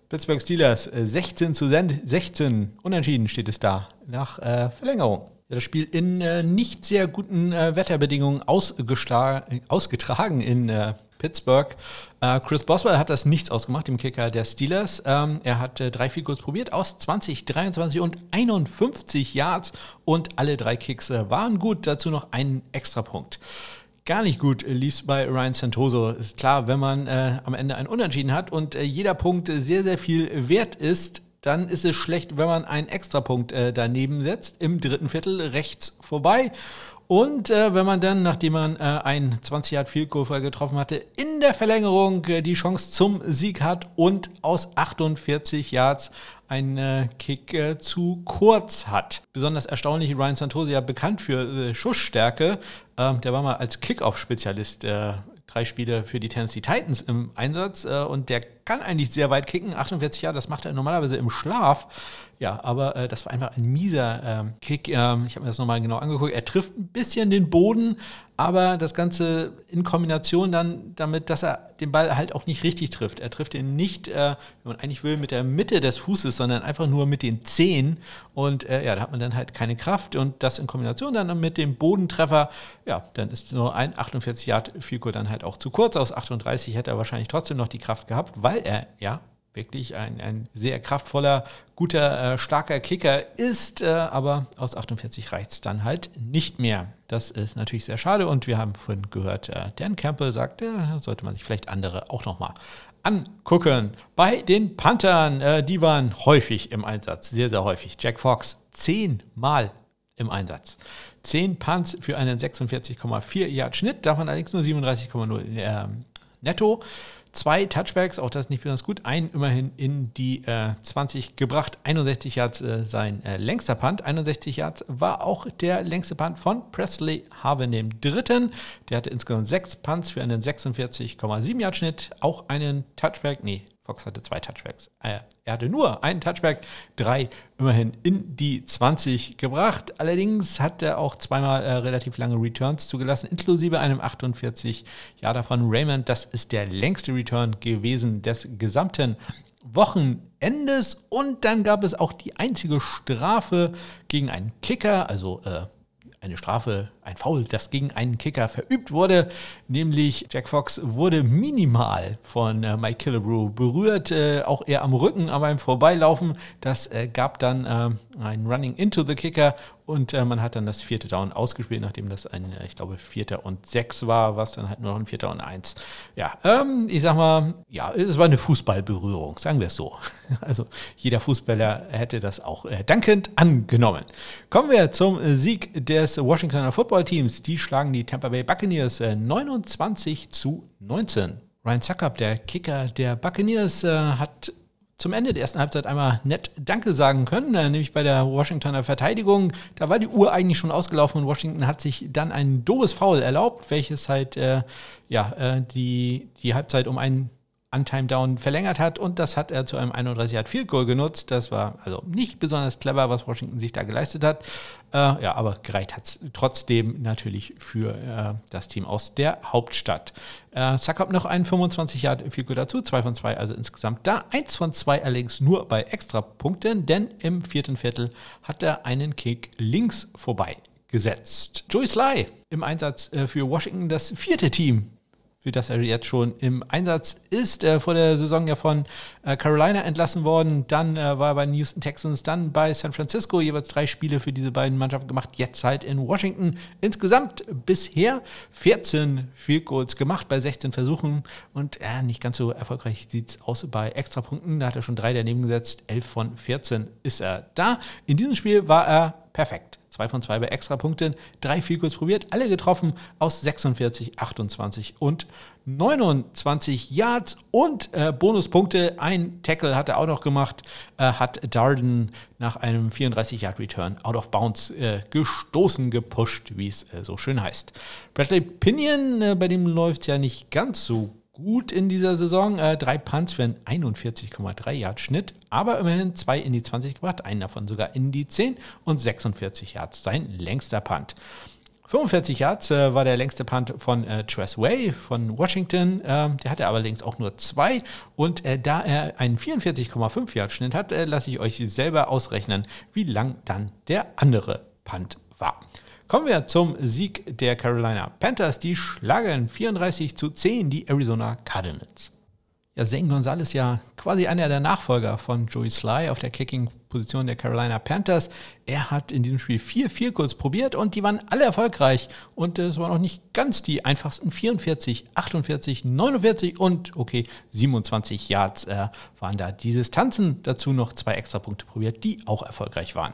Pittsburgh Steelers. 16 äh, zu 16 unentschieden steht es da nach äh, Verlängerung das Spiel in äh, nicht sehr guten äh, Wetterbedingungen ausgetragen in äh, Pittsburgh. Äh, Chris Boswell hat das nichts ausgemacht, dem Kicker der Steelers. Ähm, er hat äh, drei Field probiert aus 20, 23 und 51 Yards und alle drei Kicks äh, waren gut. Dazu noch einen Extrapunkt. Gar nicht gut lief es bei Ryan Santoso. Ist klar, wenn man am Ende ein Unentschieden hat und jeder Punkt sehr, sehr viel wert ist, dann ist es schlecht, wenn man einen Extrapunkt äh, daneben setzt, im dritten Viertel rechts vorbei. Und äh, wenn man dann, nachdem man äh, einen 20 Yard Goal getroffen hatte, in der Verlängerung äh, die Chance zum Sieg hat und aus 48 Yards einen äh, Kick äh, zu kurz hat. Besonders erstaunlich, Ryan Santosi ja bekannt für äh, Schussstärke. Ähm, der war mal als Kickoff-Spezialist drei Spiele für die Tennessee Titans im Einsatz äh, und der kann eigentlich sehr weit kicken. 48 Jahre, das macht er normalerweise im Schlaf. Ja, aber äh, das war einfach ein mieser ähm, Kick. Ähm, ich habe mir das nochmal genau angeguckt. Er trifft ein bisschen den Boden, aber das Ganze in Kombination dann damit, dass er den Ball halt auch nicht richtig trifft. Er trifft ihn nicht, äh, wenn man eigentlich will, mit der Mitte des Fußes, sondern einfach nur mit den Zehen. Und äh, ja, da hat man dann halt keine Kraft. Und das in Kombination dann mit dem Bodentreffer, ja, dann ist nur ein 48 Yard Fico dann halt auch zu kurz. Aus 38 hätte er wahrscheinlich trotzdem noch die Kraft gehabt, weil er ja wirklich ein, ein sehr kraftvoller, guter, äh, starker Kicker ist, äh, aber aus 48 reicht es dann halt nicht mehr. Das ist natürlich sehr schade und wir haben vorhin gehört, äh, Dan Campbell sagt, ja, sollte man sich vielleicht andere auch nochmal angucken. Bei den Panthern, äh, die waren häufig im Einsatz, sehr, sehr häufig. Jack Fox zehnmal im Einsatz. Zehn Punts für einen 46,4 Yard Schnitt, davon allerdings nur 37,0 äh, netto zwei Touchbacks, auch das nicht besonders gut. Einen immerhin in die äh, 20 gebracht. 61 Yards äh, sein äh, längster Punt. 61 Yards war auch der längste Punt von Presley Harvin, dem dritten. Der hatte insgesamt sechs Punts für einen 46,7 Yard Schnitt. Auch einen Touchback, nee, Fox hatte zwei Touchbacks. Äh, er hatte nur einen Touchback, drei immerhin in die 20 gebracht. Allerdings hat er auch zweimal äh, relativ lange Returns zugelassen, inklusive einem 48 Jahr davon Raymond. Das ist der längste Return gewesen des gesamten Wochenendes. Und dann gab es auch die einzige Strafe gegen einen Kicker, also äh, eine Strafe, ein Foul, das gegen einen Kicker verübt wurde. Nämlich Jack Fox wurde minimal von äh, Mike Killebrew berührt, äh, auch eher am Rücken, aber beim Vorbeilaufen. Das äh, gab dann äh, ein Running into the Kicker und äh, man hat dann das vierte Down ausgespielt, nachdem das ein, äh, ich glaube, vierter und sechs war, was dann halt nur noch ein vierter und eins. Ja, ähm, ich sag mal, ja, es war eine Fußballberührung, sagen wir es so. Also jeder Fußballer hätte das auch äh, dankend angenommen. Kommen wir zum Sieg des Washingtoner Football Teams. Die schlagen die Tampa Bay Buccaneers äh, 29 zu 19. Ryan Zuckup, der Kicker der Buccaneers, äh, hat zum Ende der ersten Halbzeit einmal nett Danke sagen können, äh, nämlich bei der Washingtoner Verteidigung. Da war die Uhr eigentlich schon ausgelaufen und Washington hat sich dann ein doofes Foul erlaubt, welches halt äh, ja, äh, die, die Halbzeit um einen Untime Down verlängert hat und das hat er zu einem 31 Yard Field Goal genutzt. Das war also nicht besonders clever, was Washington sich da geleistet hat. Äh, ja, aber gereicht hat es trotzdem natürlich für äh, das Team aus der Hauptstadt. Äh, hat noch einen 25 Yard Field Goal dazu, zwei von zwei, also insgesamt da. Eins von zwei allerdings nur bei Extrapunkten, denn im vierten Viertel hat er einen Kick links vorbei gesetzt. Joey Sly im Einsatz äh, für Washington, das vierte Team für das er jetzt schon im Einsatz ist. Äh, vor der Saison ja von äh, Carolina entlassen worden, dann äh, war er bei den Houston Texans, dann bei San Francisco, jeweils drei Spiele für diese beiden Mannschaften gemacht, jetzt halt in Washington. Insgesamt bisher 14 Field Goals gemacht bei 16 Versuchen und äh, nicht ganz so erfolgreich sieht es aus bei Extrapunkten. Da hat er schon drei daneben gesetzt, 11 von 14 ist er da. In diesem Spiel war er perfekt. Zwei von zwei bei Extrapunkten, drei Vielkurs probiert, alle getroffen aus 46, 28 und 29 Yards und äh, Bonuspunkte. Ein Tackle hat er auch noch gemacht, äh, hat Darden nach einem 34-Yard-Return out of bounds äh, gestoßen, gepusht, wie es äh, so schön heißt. Bradley Pinion, äh, bei dem läuft es ja nicht ganz so gut in dieser Saison. Äh, drei Punts für einen 41,3 Yard Schnitt, aber immerhin zwei in die 20 gebracht, einen davon sogar in die 10 und 46 Yards, sein längster Punt. 45 Yards äh, war der längste Punt von äh, Tress Way von Washington. Ähm, der hatte allerdings auch nur zwei. Und äh, da er einen 44,5 Yard Schnitt hat, äh, lasse ich euch selber ausrechnen, wie lang dann der andere Punt war. Kommen wir zum Sieg der Carolina Panthers. Die schlagen 34 zu 10 die Arizona Cardinals. Ja, Zane Gonzalez ja quasi einer der Nachfolger von Joey Sly auf der Kicking-Position der Carolina Panthers. Er hat in diesem Spiel vier kurz probiert und die waren alle erfolgreich. Und es waren auch nicht ganz die einfachsten 44, 48, 49 und okay, 27 Yards äh, waren da. Die Distanzen dazu noch zwei Extrapunkte probiert, die auch erfolgreich waren.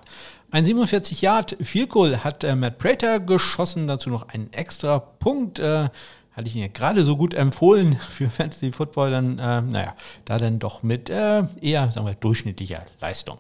Ein 47 Yard Goal hat äh, Matt Prater geschossen, dazu noch einen extra Punkt. Äh, hatte ich ihn ja gerade so gut empfohlen für Fantasy Football, dann, äh, naja, da dann doch mit äh, eher, sagen wir, durchschnittlicher Leistung.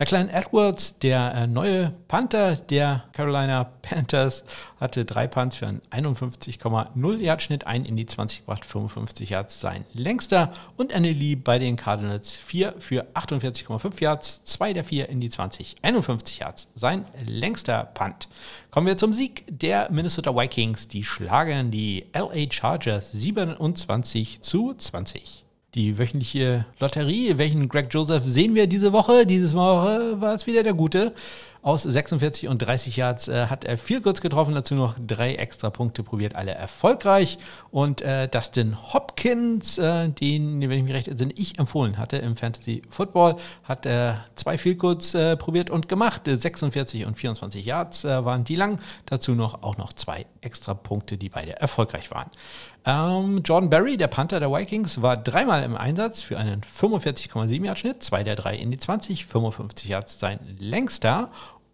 Der kleine Edwards, der äh, neue Panther der Carolina Panthers, hatte drei Punts für einen 51,0 Yard Schnitt, ein in die 20 gebracht, 55 Yards sein längster und Annie Lee bei den Cardinals vier für 48,5 Yards, zwei der vier in die 20, 51 Yards sein längster Punt. Kommen wir zum Sieg der Minnesota Vikings. Die schlagen die LA Chargers 27 zu 20 die wöchentliche Lotterie. Welchen Greg Joseph sehen wir diese Woche? Dieses Mal war es wieder der Gute. Aus 46 und 30 Yards äh, hat er vier kurz getroffen, dazu noch drei extra Punkte probiert, alle erfolgreich. Und äh, Dustin Hopkins, äh, den, wenn ich mich recht entsinne, ich empfohlen hatte im Fantasy Football, hat äh, zwei viel kurz äh, probiert und gemacht. 46 und 24 Yards äh, waren die lang, dazu noch auch noch zwei extra Punkte, die beide erfolgreich waren. Ähm, Jordan Berry, der Panther der Vikings, war dreimal im Einsatz für einen 45,7 Yard Schnitt, zwei der drei in die 20, 55 Yards sein längster.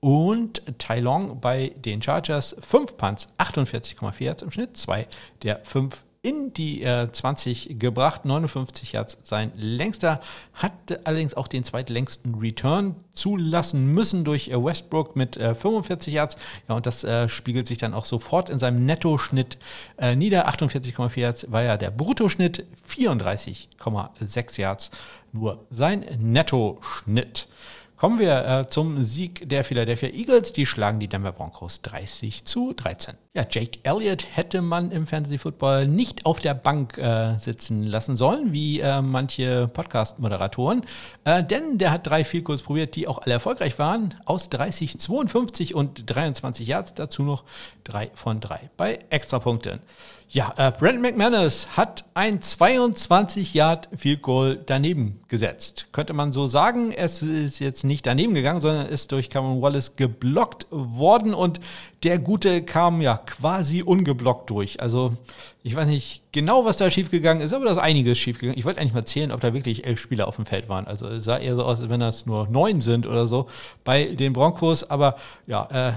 Und Tai Long bei den Chargers, 5 Punts, 48,4 Yards im Schnitt, zwei der fünf in die äh, 20 gebracht. 59 Yards sein längster. Hat allerdings auch den zweitlängsten Return zulassen müssen durch äh, Westbrook mit äh, 45 Yards. Ja, und das äh, spiegelt sich dann auch sofort in seinem Nettoschnitt äh, nieder. 48,4 Yards war ja der Bruttoschnitt. 34,6 Yards nur sein Nettoschnitt. Kommen wir äh, zum Sieg der Philadelphia Eagles. Die schlagen die Denver Broncos 30 zu 13. Ja, Jake Elliott hätte man im Fantasy Football nicht auf der Bank äh, sitzen lassen sollen, wie äh, manche Podcast-Moderatoren. Äh, denn der hat drei Vielkurs probiert, die auch alle erfolgreich waren. Aus 30, 52 und 23 Yards. Dazu noch drei von drei bei Extrapunkten. Ja, äh, Brent McManus hat ein 22 Yard Field Goal daneben gesetzt. Könnte man so sagen. Es ist jetzt nicht daneben gegangen, sondern ist durch Cameron Wallace geblockt worden und der Gute kam ja quasi ungeblockt durch. Also Ich weiß nicht genau, was da schiefgegangen ist, aber da ist einiges schiefgegangen. Ich wollte eigentlich mal zählen, ob da wirklich elf Spieler auf dem Feld waren. Also es sah eher so aus, als wenn das nur neun sind oder so bei den Broncos. Aber ja, äh,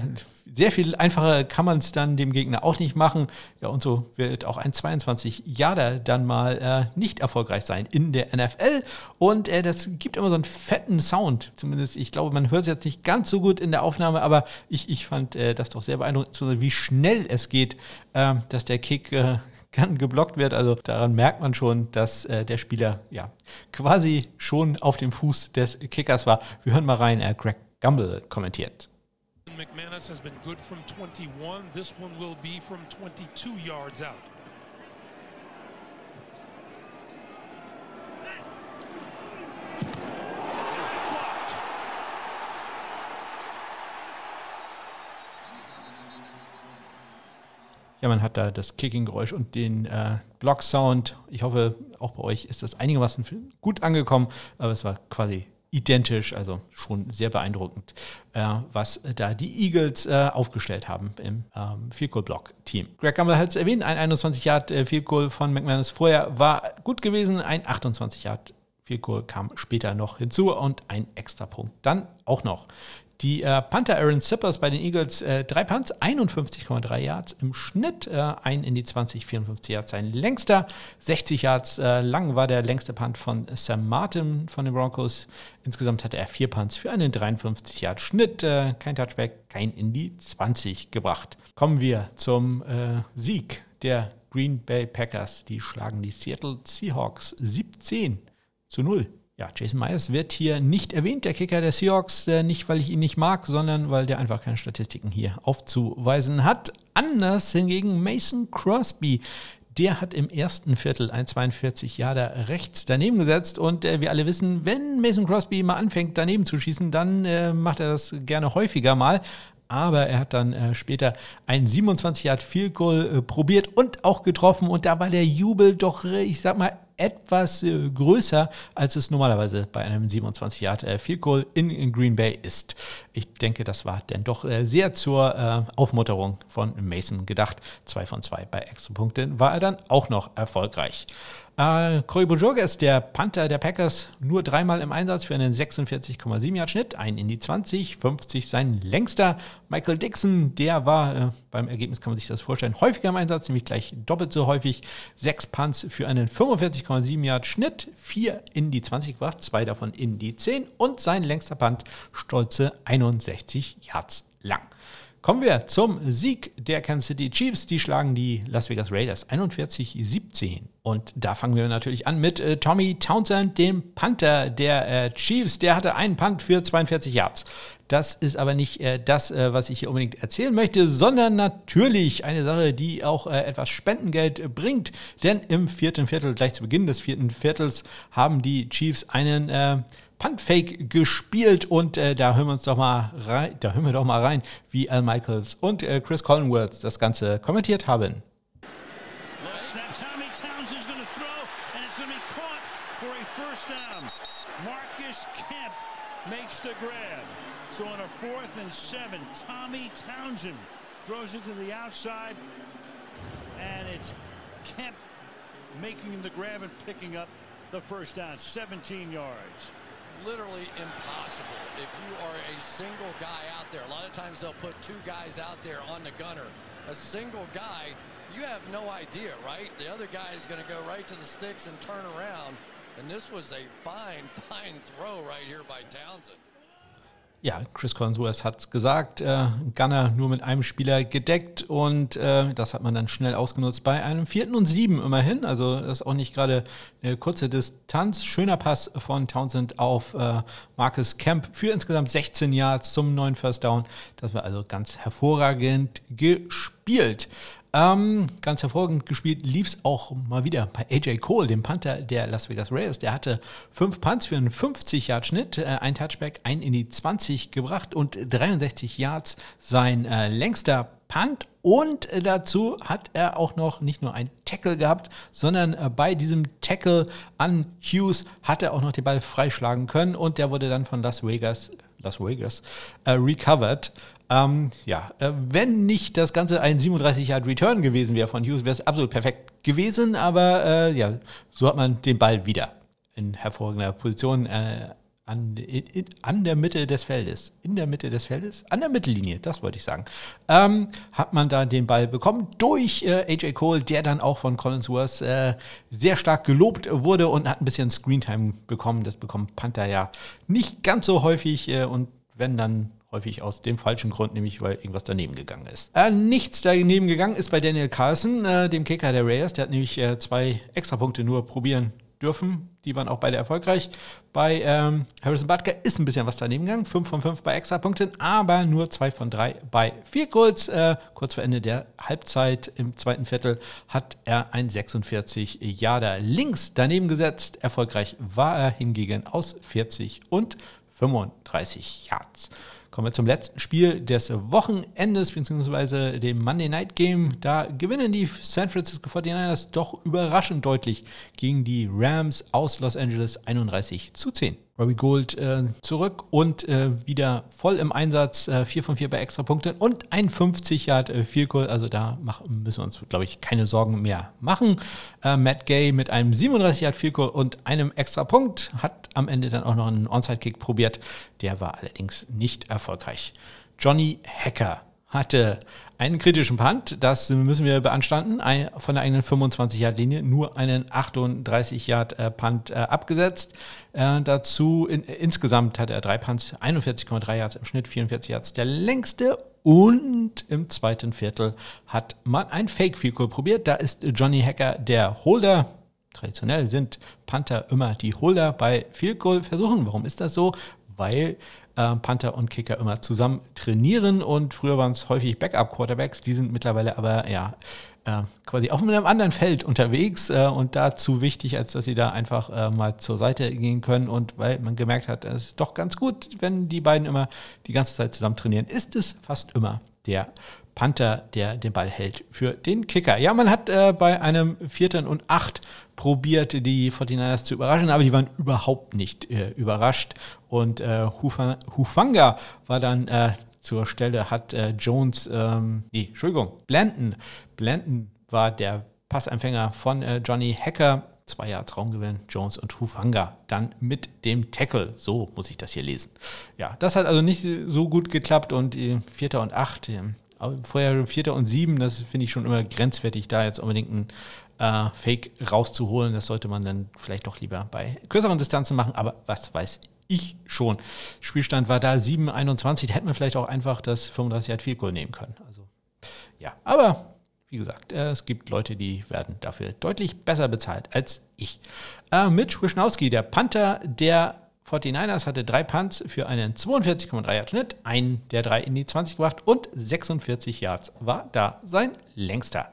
sehr viel einfacher kann man es dann dem Gegner auch nicht machen. Ja, und so wird auch ein 22 Jahre dann mal äh, nicht erfolgreich sein in der NFL. Und äh, das gibt immer so einen fetten Sound. Zumindest, ich glaube, man hört es jetzt nicht ganz so gut in der Aufnahme, aber ich, ich fand äh, das doch sehr beeindruckend, wie schnell es geht, äh, dass der Kick äh, kann geblockt wird. Also daran merkt man schon, dass äh, der Spieler ja quasi schon auf dem Fuß des Kickers war. Wir hören mal rein, äh, Greg Gumbel kommentiert. McManus has been good from 21. This one will be from 22 yards out. Ja, man hat da das Kicking-Geräusch und den äh, Block-Sound. Ich hoffe, auch bei euch ist das einigermaßen gut angekommen, aber es war quasi identisch, also schon sehr beeindruckend, äh, was da die Eagles äh, aufgestellt haben im ähm, Field Goal Block Team. Greg Gamble hat es erwähnt, ein 21 Yard äh, Goal von McManus vorher war gut gewesen, ein 28 Yard Goal kam später noch hinzu und ein extra Punkt dann auch noch. Die äh, Panther Aaron Zippers bei den Eagles, äh, drei Punts, 51,3 Yards im Schnitt, äh, ein in die 20, 54 Yards sein längster. 60 Yards äh, lang war der längste Punt von Sam Martin von den Broncos. Insgesamt hatte er vier Punts für einen 53 Yard Schnitt, äh, kein Touchback, kein in die 20 gebracht. Kommen wir zum äh, Sieg der Green Bay Packers. Die schlagen die Seattle Seahawks 17 zu 0. Ja, Jason Myers wird hier nicht erwähnt, der Kicker der Seahawks, äh, nicht weil ich ihn nicht mag, sondern weil der einfach keine Statistiken hier aufzuweisen hat. Anders hingegen Mason Crosby. Der hat im ersten Viertel ein 42 Jahre rechts daneben gesetzt und äh, wir alle wissen, wenn Mason Crosby mal anfängt daneben zu schießen, dann äh, macht er das gerne häufiger mal aber er hat dann äh, später ein 27 Yard Field Goal äh, probiert und auch getroffen und da war der Jubel doch, äh, ich sag mal, etwas äh, größer, als es normalerweise bei einem 27 Yard äh, Field Goal in, Green Bay ist. Ich denke, das war denn doch äh, sehr zur Aufmunterung von Mason gedacht. Zwei von zwei bei Extrapunkten war er dann auch noch erfolgreich. Äh, Corey Bojorges, der Panther der Packers, nur dreimal im Einsatz für einen 46,7 Yard Schnitt, ein in die 20, 50 sein längster. Michael Dixon, der war äh, beim Ergebnis, kann man sich das vorstellen, häufiger im Einsatz, nämlich gleich doppelt so häufig. Sechs Punts für einen 45,7 Yard Schnitt, vier in die 20 gebracht, zwei davon in die 10 und sein längster Punt stolze 61 Yards lang. Kommen wir zum Sieg der Kansas City Chiefs. Die schlagen die Las Vegas Raiders 41-17. Und da fangen wir natürlich an mit äh, Tommy Townsend, dem Panther der äh, Chiefs. Der hatte einen Punt für 42 Yards. Das ist aber nicht äh, das, äh, was ich hier unbedingt erzählen möchte, sondern natürlich eine Sache, die auch äh, etwas Spendengeld bringt. Denn im vierten Viertel, gleich zu Beginn des vierten Viertels, haben die Chiefs einen äh, Puntfake gespielt und äh, da hören wir uns doch mal rein, da hören wir doch mal rein, wie Al Michaels und äh, Chris Collinworth das Ganze kommentiert haben. So on a fourth and seven, Tommy Townsend throws it to the outside, and it's Kemp making the grab and picking up the first down, 17 yards literally impossible if you are a single guy out there. A lot of times they'll put two guys out there on the gunner. A single guy, you have no idea, right? The other guy is going to go right to the sticks and turn around. And this was a fine, fine throw right here by Townsend. Ja, Chris Collinsworth hat es gesagt, äh, Gunner nur mit einem Spieler gedeckt und äh, das hat man dann schnell ausgenutzt bei einem vierten und sieben immerhin. Also das ist auch nicht gerade eine kurze Distanz. Schöner Pass von Townsend auf äh, Marcus Kemp für insgesamt 16 Yards zum neuen First Down. Das war also ganz hervorragend gespielt. Ähm, ganz hervorragend gespielt lief es auch mal wieder bei AJ Cole, dem Panther der Las Vegas Raiders. Der hatte fünf Punts für einen 50-Yard-Schnitt, äh, ein Touchback, ein in die 20 gebracht und 63 Yards sein äh, längster Punt. Und dazu hat er auch noch nicht nur ein Tackle gehabt, sondern äh, bei diesem Tackle an Hughes hat er auch noch den Ball freischlagen können und der wurde dann von Las Vegas Las Vegas, äh, recovered. Ähm, ja, äh, wenn nicht das Ganze ein 37 Yard Return gewesen wäre von Hughes, wäre es absolut perfekt gewesen, aber äh, ja, so hat man den Ball wieder in hervorragender Position äh, an, in, an der Mitte des Feldes. In der Mitte des Feldes? An der Mittellinie, das wollte ich sagen. Ähm, hat man da den Ball bekommen durch äh, AJ Cole, der dann auch von Collinsworth äh, sehr stark gelobt wurde und hat ein bisschen Screentime bekommen. Das bekommt Panther ja nicht ganz so häufig äh, und wenn dann häufig aus dem falschen Grund, nämlich weil irgendwas daneben gegangen ist. Äh, nichts daneben gegangen ist bei Daniel Carlson, äh, dem Kicker der Raiders. Der hat nämlich äh, zwei Extrapunkte nur probieren dürfen. Die waren auch beide erfolgreich. Bei ähm, Harrison Butker ist ein bisschen was daneben gegangen. 5 von 5 bei Extrapunkten, aber nur 2 von 3 bei 4 Goals. Äh, kurz vor Ende der Halbzeit im zweiten Viertel hat er ein 46 Jahre links daneben gesetzt. Erfolgreich war er hingegen aus 40 und 35 Yards. Kommen wir zum letzten Spiel des Wochenendes, beziehungsweise dem Monday Night Game. Da gewinnen die San Francisco 49ers doch überraschend deutlich gegen die Rams aus Los Angeles 31 zu 10. Robbie Gold äh, zurück und äh, wieder voll im Einsatz, äh, 4 von 4 bei Extrapunkten und ein 50 Yard äh, Field also da machen, müssen wir uns, glaube ich, keine Sorgen mehr machen. Äh, Matt Gay mit einem 37 Yard Field Goal und einem Extrapunkt hat am Ende dann auch noch einen Onside Kick probiert, der war allerdings nicht erfolgreich. Johnny Hacker hatte einen kritischen Punt, das müssen wir beanstanden, ein, von der eigenen 25-Yard-Linie nur einen 38-Yard-Punt äh, abgesetzt. Äh, dazu in, insgesamt hatte er drei Punts, 41,3 Yards im Schnitt, 44 Yards der längste. Und im zweiten Viertel hat man ein Fake-Field Goal probiert. Da ist Johnny Hacker der Holder. Traditionell sind Panther immer die Holder bei Field Goal Versuchen. Warum ist das so? Weil äh, Panther und Kicker immer zusammen trainieren. Und früher waren es häufig Backup-Quarterbacks, die sind mittlerweile aber ja äh, quasi auf einem anderen Feld unterwegs äh, und dazu wichtig, als dass sie da einfach äh, mal zur Seite gehen können. Und weil man gemerkt hat, es ist doch ganz gut, wenn die beiden immer die ganze Zeit zusammen trainieren, ist es fast immer der Panther, der den Ball hält für den Kicker. Ja, man hat äh, bei einem vierten und acht probiert, die 49ers zu überraschen, aber die waren überhaupt nicht äh, überrascht. Und äh, Hufanga war dann äh, zur Stelle, hat äh, Jones, ähm, nee, Entschuldigung, Blanton. Blanton war der Passempfänger von äh, Johnny Hacker. Zwei Jahre Traumgewinn, Jones und Hufanga dann mit dem Tackle. So muss ich das hier lesen. Ja, das hat also nicht so gut geklappt und äh, Vierter und Acht, äh, vorher Vierter und Sieben, das finde ich schon immer grenzwertig, da jetzt unbedingt ein äh, Fake rauszuholen. Das sollte man dann vielleicht doch lieber bei kürzeren Distanzen machen, aber was weiß ich schon. Spielstand war da 7,21. Da hätte man vielleicht auch einfach das 35 Yard Field Goal nehmen können. Also ja, aber wie gesagt, äh, es gibt Leute, die werden dafür deutlich besser bezahlt als ich. Äh, Mitch Wischnowski, der Panther der 49ers, hatte drei Punts für einen 42,3 Yard Schnitt, einen der drei in die 20 gebracht und 46 Yards war da sein längster.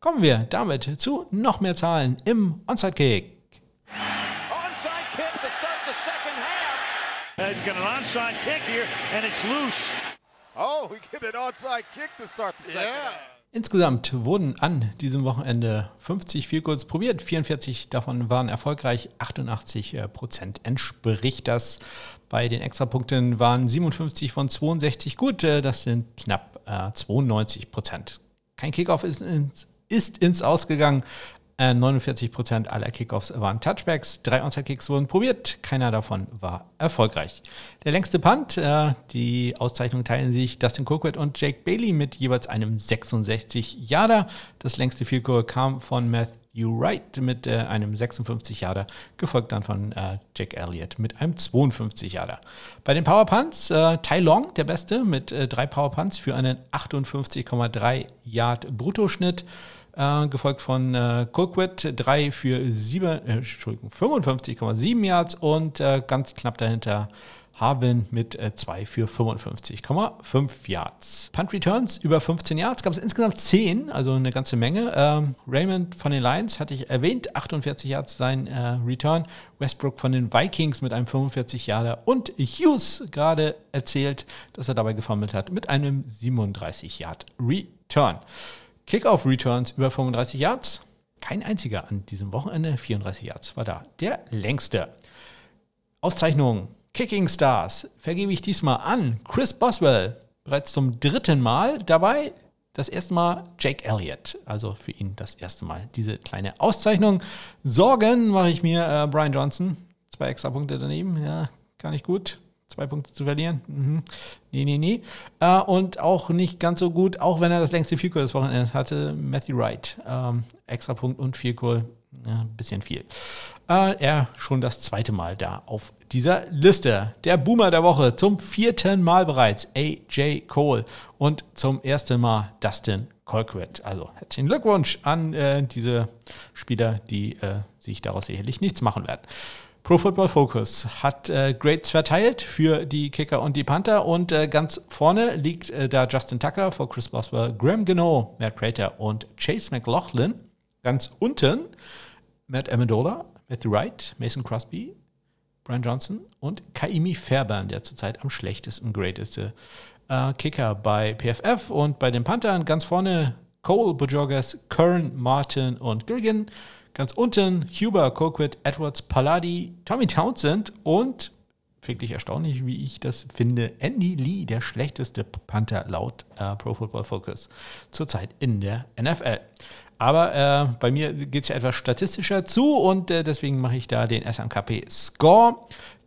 Kommen wir damit zu noch mehr Zahlen im Onside Kick. Onside kick to start the second half. He's got an onside kick here and it's loose. Oh, we get an onside kick to start the second yeah. half. Insgesamt wurden an diesem Wochenende 50 Vielkurz probiert, 44 davon waren erfolgreich, 88 äh, Prozent entspricht das. Bei den Extrapunkten waren 57 von 62 gut, äh, das sind knapp 92 äh, Prozent. Kein Kickoff ist ins ist ins Ausgegangen. 49% äh, aller Kickoffs waren Touchbacks, drei Onside-Kicks wurden probiert, keiner davon war erfolgreich. Der längste Punt, äh, die Auszeichnung teilen sich Dustin Cookwood und Jake Bailey mit jeweils einem 66 Yarder. Das längste Field kam von Matthew Wright mit äh, einem 56 Yarder, gefolgt dann von Jack Elliott mit einem 52 Yarder. Bei den Power Punts, Ty Long, der Beste, mit drei Power Punts für einen 58,3 Yard Bruttoschnitt äh, gefolgt von äh, Colquitt, 3 für 7, äh, Entschuldigung, 55,7 Yards und äh, ganz knapp dahinter Harvin mit 2 äh, für 55,5 Yards. Punt Returns über 15 Yards gab es insgesamt 10, also eine ganze Menge. Ähm, Raymond von den Lions hatte ich erwähnt, 48 Yards sein äh, Return. Westbrook von den Vikings mit einem 45 Yarder und Hughes gerade erzählt, dass er dabei gefummelt hat mit einem 37 Yard Return. Kickoff-Returns über 35 Yards. Kein einziger an diesem Wochenende. 34 Yards war da. Der längste. Auszeichnung Kicking Stars vergebe ich diesmal an Chris Boswell. Bereits zum dritten Mal dabei. das erste Mal Jake Elliott. Also für ihn das erste Mal diese kleine Auszeichnung. Sorgen mache ich mir äh, Brian Johnson. Zwei extra Punkte daneben. Ja, gar nicht gut. Zwei Punkte zu verlieren. Mhm. Nee, nee, nee. Äh, und auch nicht ganz so gut, auch wenn er das längste Field Goal des Wochenendes hatte, Matthew Wright. Ähm, extra Punkt und Field Goal. Ja, ein bisschen viel. Äh, er schon das zweite Mal da auf dieser Liste. Der Boomer der Woche zum vierten Mal bereits AJ Cole und zum ersten Mal Dustin Colquitt. Also herzlichen Glückwunsch an äh, diese Spieler, die äh, sich daraus sicherlich nichts machen werden. Pro Football Focus hat äh, Grades verteilt für die Kicker und die Panther und äh, ganz vorne liegt äh, da Justin Tucker vor Chris Boswell, Graham Gano, Matt Prater und Chase McLaughlin. Ganz unten Matt Amendola, Matthew Wright, Mason Crosby, Brian Johnson und Kaimi Fairbairn, der zurzeit am schlechtesten gradeste äh, Kicker bei PFF und bei den Panthern ganz vorne Cole, Bujogas, Kern, Martin und Gilligan. Ganz unten Huber, Colquitt, Edwards, Palladi, Tommy Townsend und wirklich erstaunlich, wie ich das finde, Andy Lee, der schlechteste Panther laut äh, Pro Football Focus zurzeit in der NFL. Aber äh, bei mir geht es ja etwas statistischer zu und äh, deswegen mache ich da den SMKP Score.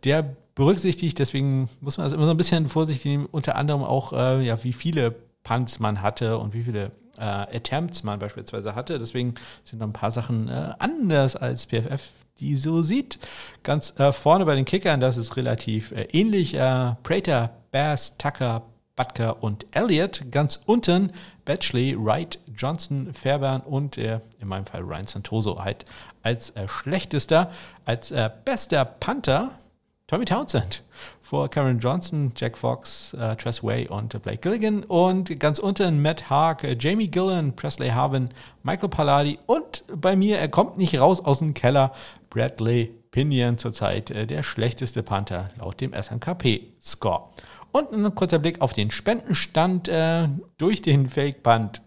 Der berücksichtigt, deswegen muss man das immer so ein bisschen vorsichtig nehmen, unter anderem auch, äh, ja, wie viele Punts man hatte und wie viele äh, Attempts man beispielsweise hatte. Deswegen sind noch ein paar Sachen äh, anders als PFF die so sieht. Ganz äh, vorne bei den Kickern, das ist relativ äh, ähnlich. Äh, Prater, Bass, Tucker, Butker und Elliott. Ganz unten Batchley, Wright, Johnson, Fairbairn und äh, in meinem Fall Ryan Santoso halt als äh, schlechtester. Als äh, bester Panther Tommy Townsend vor Karen Johnson, Jack Fox, äh, Tress Way und Blake Gilligan. Und ganz unten Matt Haag, äh, Jamie Gillen, Presley Harvin, Michael Palladi und bei mir, er kommt nicht raus aus dem Keller, Bradley Pinion zurzeit äh, der schlechteste Panther laut dem SNKP-Score. Und ein kurzer Blick auf den Spendenstand äh, durch den Fake-Punt.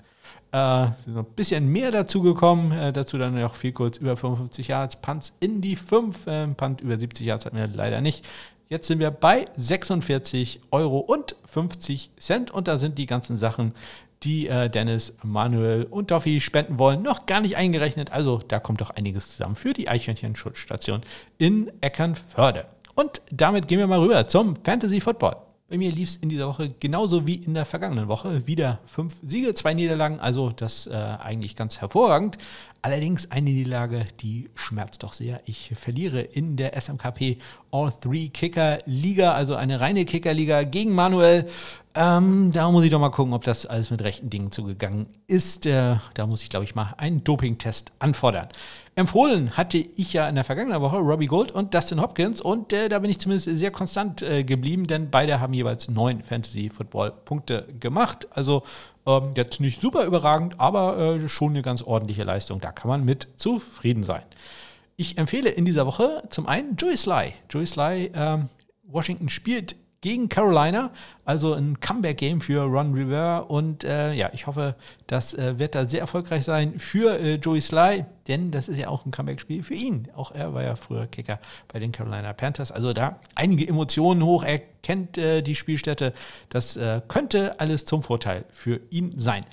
Äh, ein bisschen mehr dazu gekommen. Äh, dazu dann noch viel kurz über 55 Yards. Punts in die 5. Äh, Punt über 70 Yards hatten wir leider nicht. Jetzt sind wir bei 46 Euro und 50 Cent und da sind die ganzen Sachen, die äh, Dennis, Manuel und Doffi spenden wollen, noch gar nicht eingerechnet. Also da kommt doch einiges zusammen für die Eichhörnchen-Schutzstation in Eckernförde. Und damit gehen wir mal rüber zum Fantasy Football. Bei mir lief es in dieser Woche genauso wie in der vergangenen Woche. Wieder fünf Siege, zwei Niederlagen, also das äh, eigentlich ganz hervorragend. Allerdings eine Niederlage, die schmerzt doch sehr. Ich verliere in der SMKP All Three Kicker Liga, also eine reine Kicker Liga gegen Manuel. Ähm, da muss ich doch mal gucken, ob das alles mit rechten Dingen zugegangen ist. Äh, da muss ich, glaube ich, mal einen Dopingtest anfordern. Empfohlen hatte ich ja in der vergangenen Woche Robbie Gold und Dustin Hopkins und äh, da bin ich zumindest sehr konstant äh, geblieben, denn beide haben jeweils neun Fantasy-Football-Punkte gemacht. Also ähm, jetzt nicht super überragend, aber äh, schon eine ganz ordentliche Leistung. Da kann man mit zufrieden sein. Ich empfehle in dieser Woche zum einen Joey Sly. Joey Sly, ähm, Washington spielt gegen Carolina. Also ein Comeback-Game für Ron Rivera. Und äh, ja, ich hoffe, das äh, wird da sehr erfolgreich sein für äh, Joey Sly, denn das ist ja auch ein Comeback-Spiel für ihn. Auch er war ja früher Kicker bei den Carolina Panthers. Also da einige Emotionen hoch. Er kennt äh, die Spielstätte. Das äh, könnte alles zum Vorteil für ihn sein.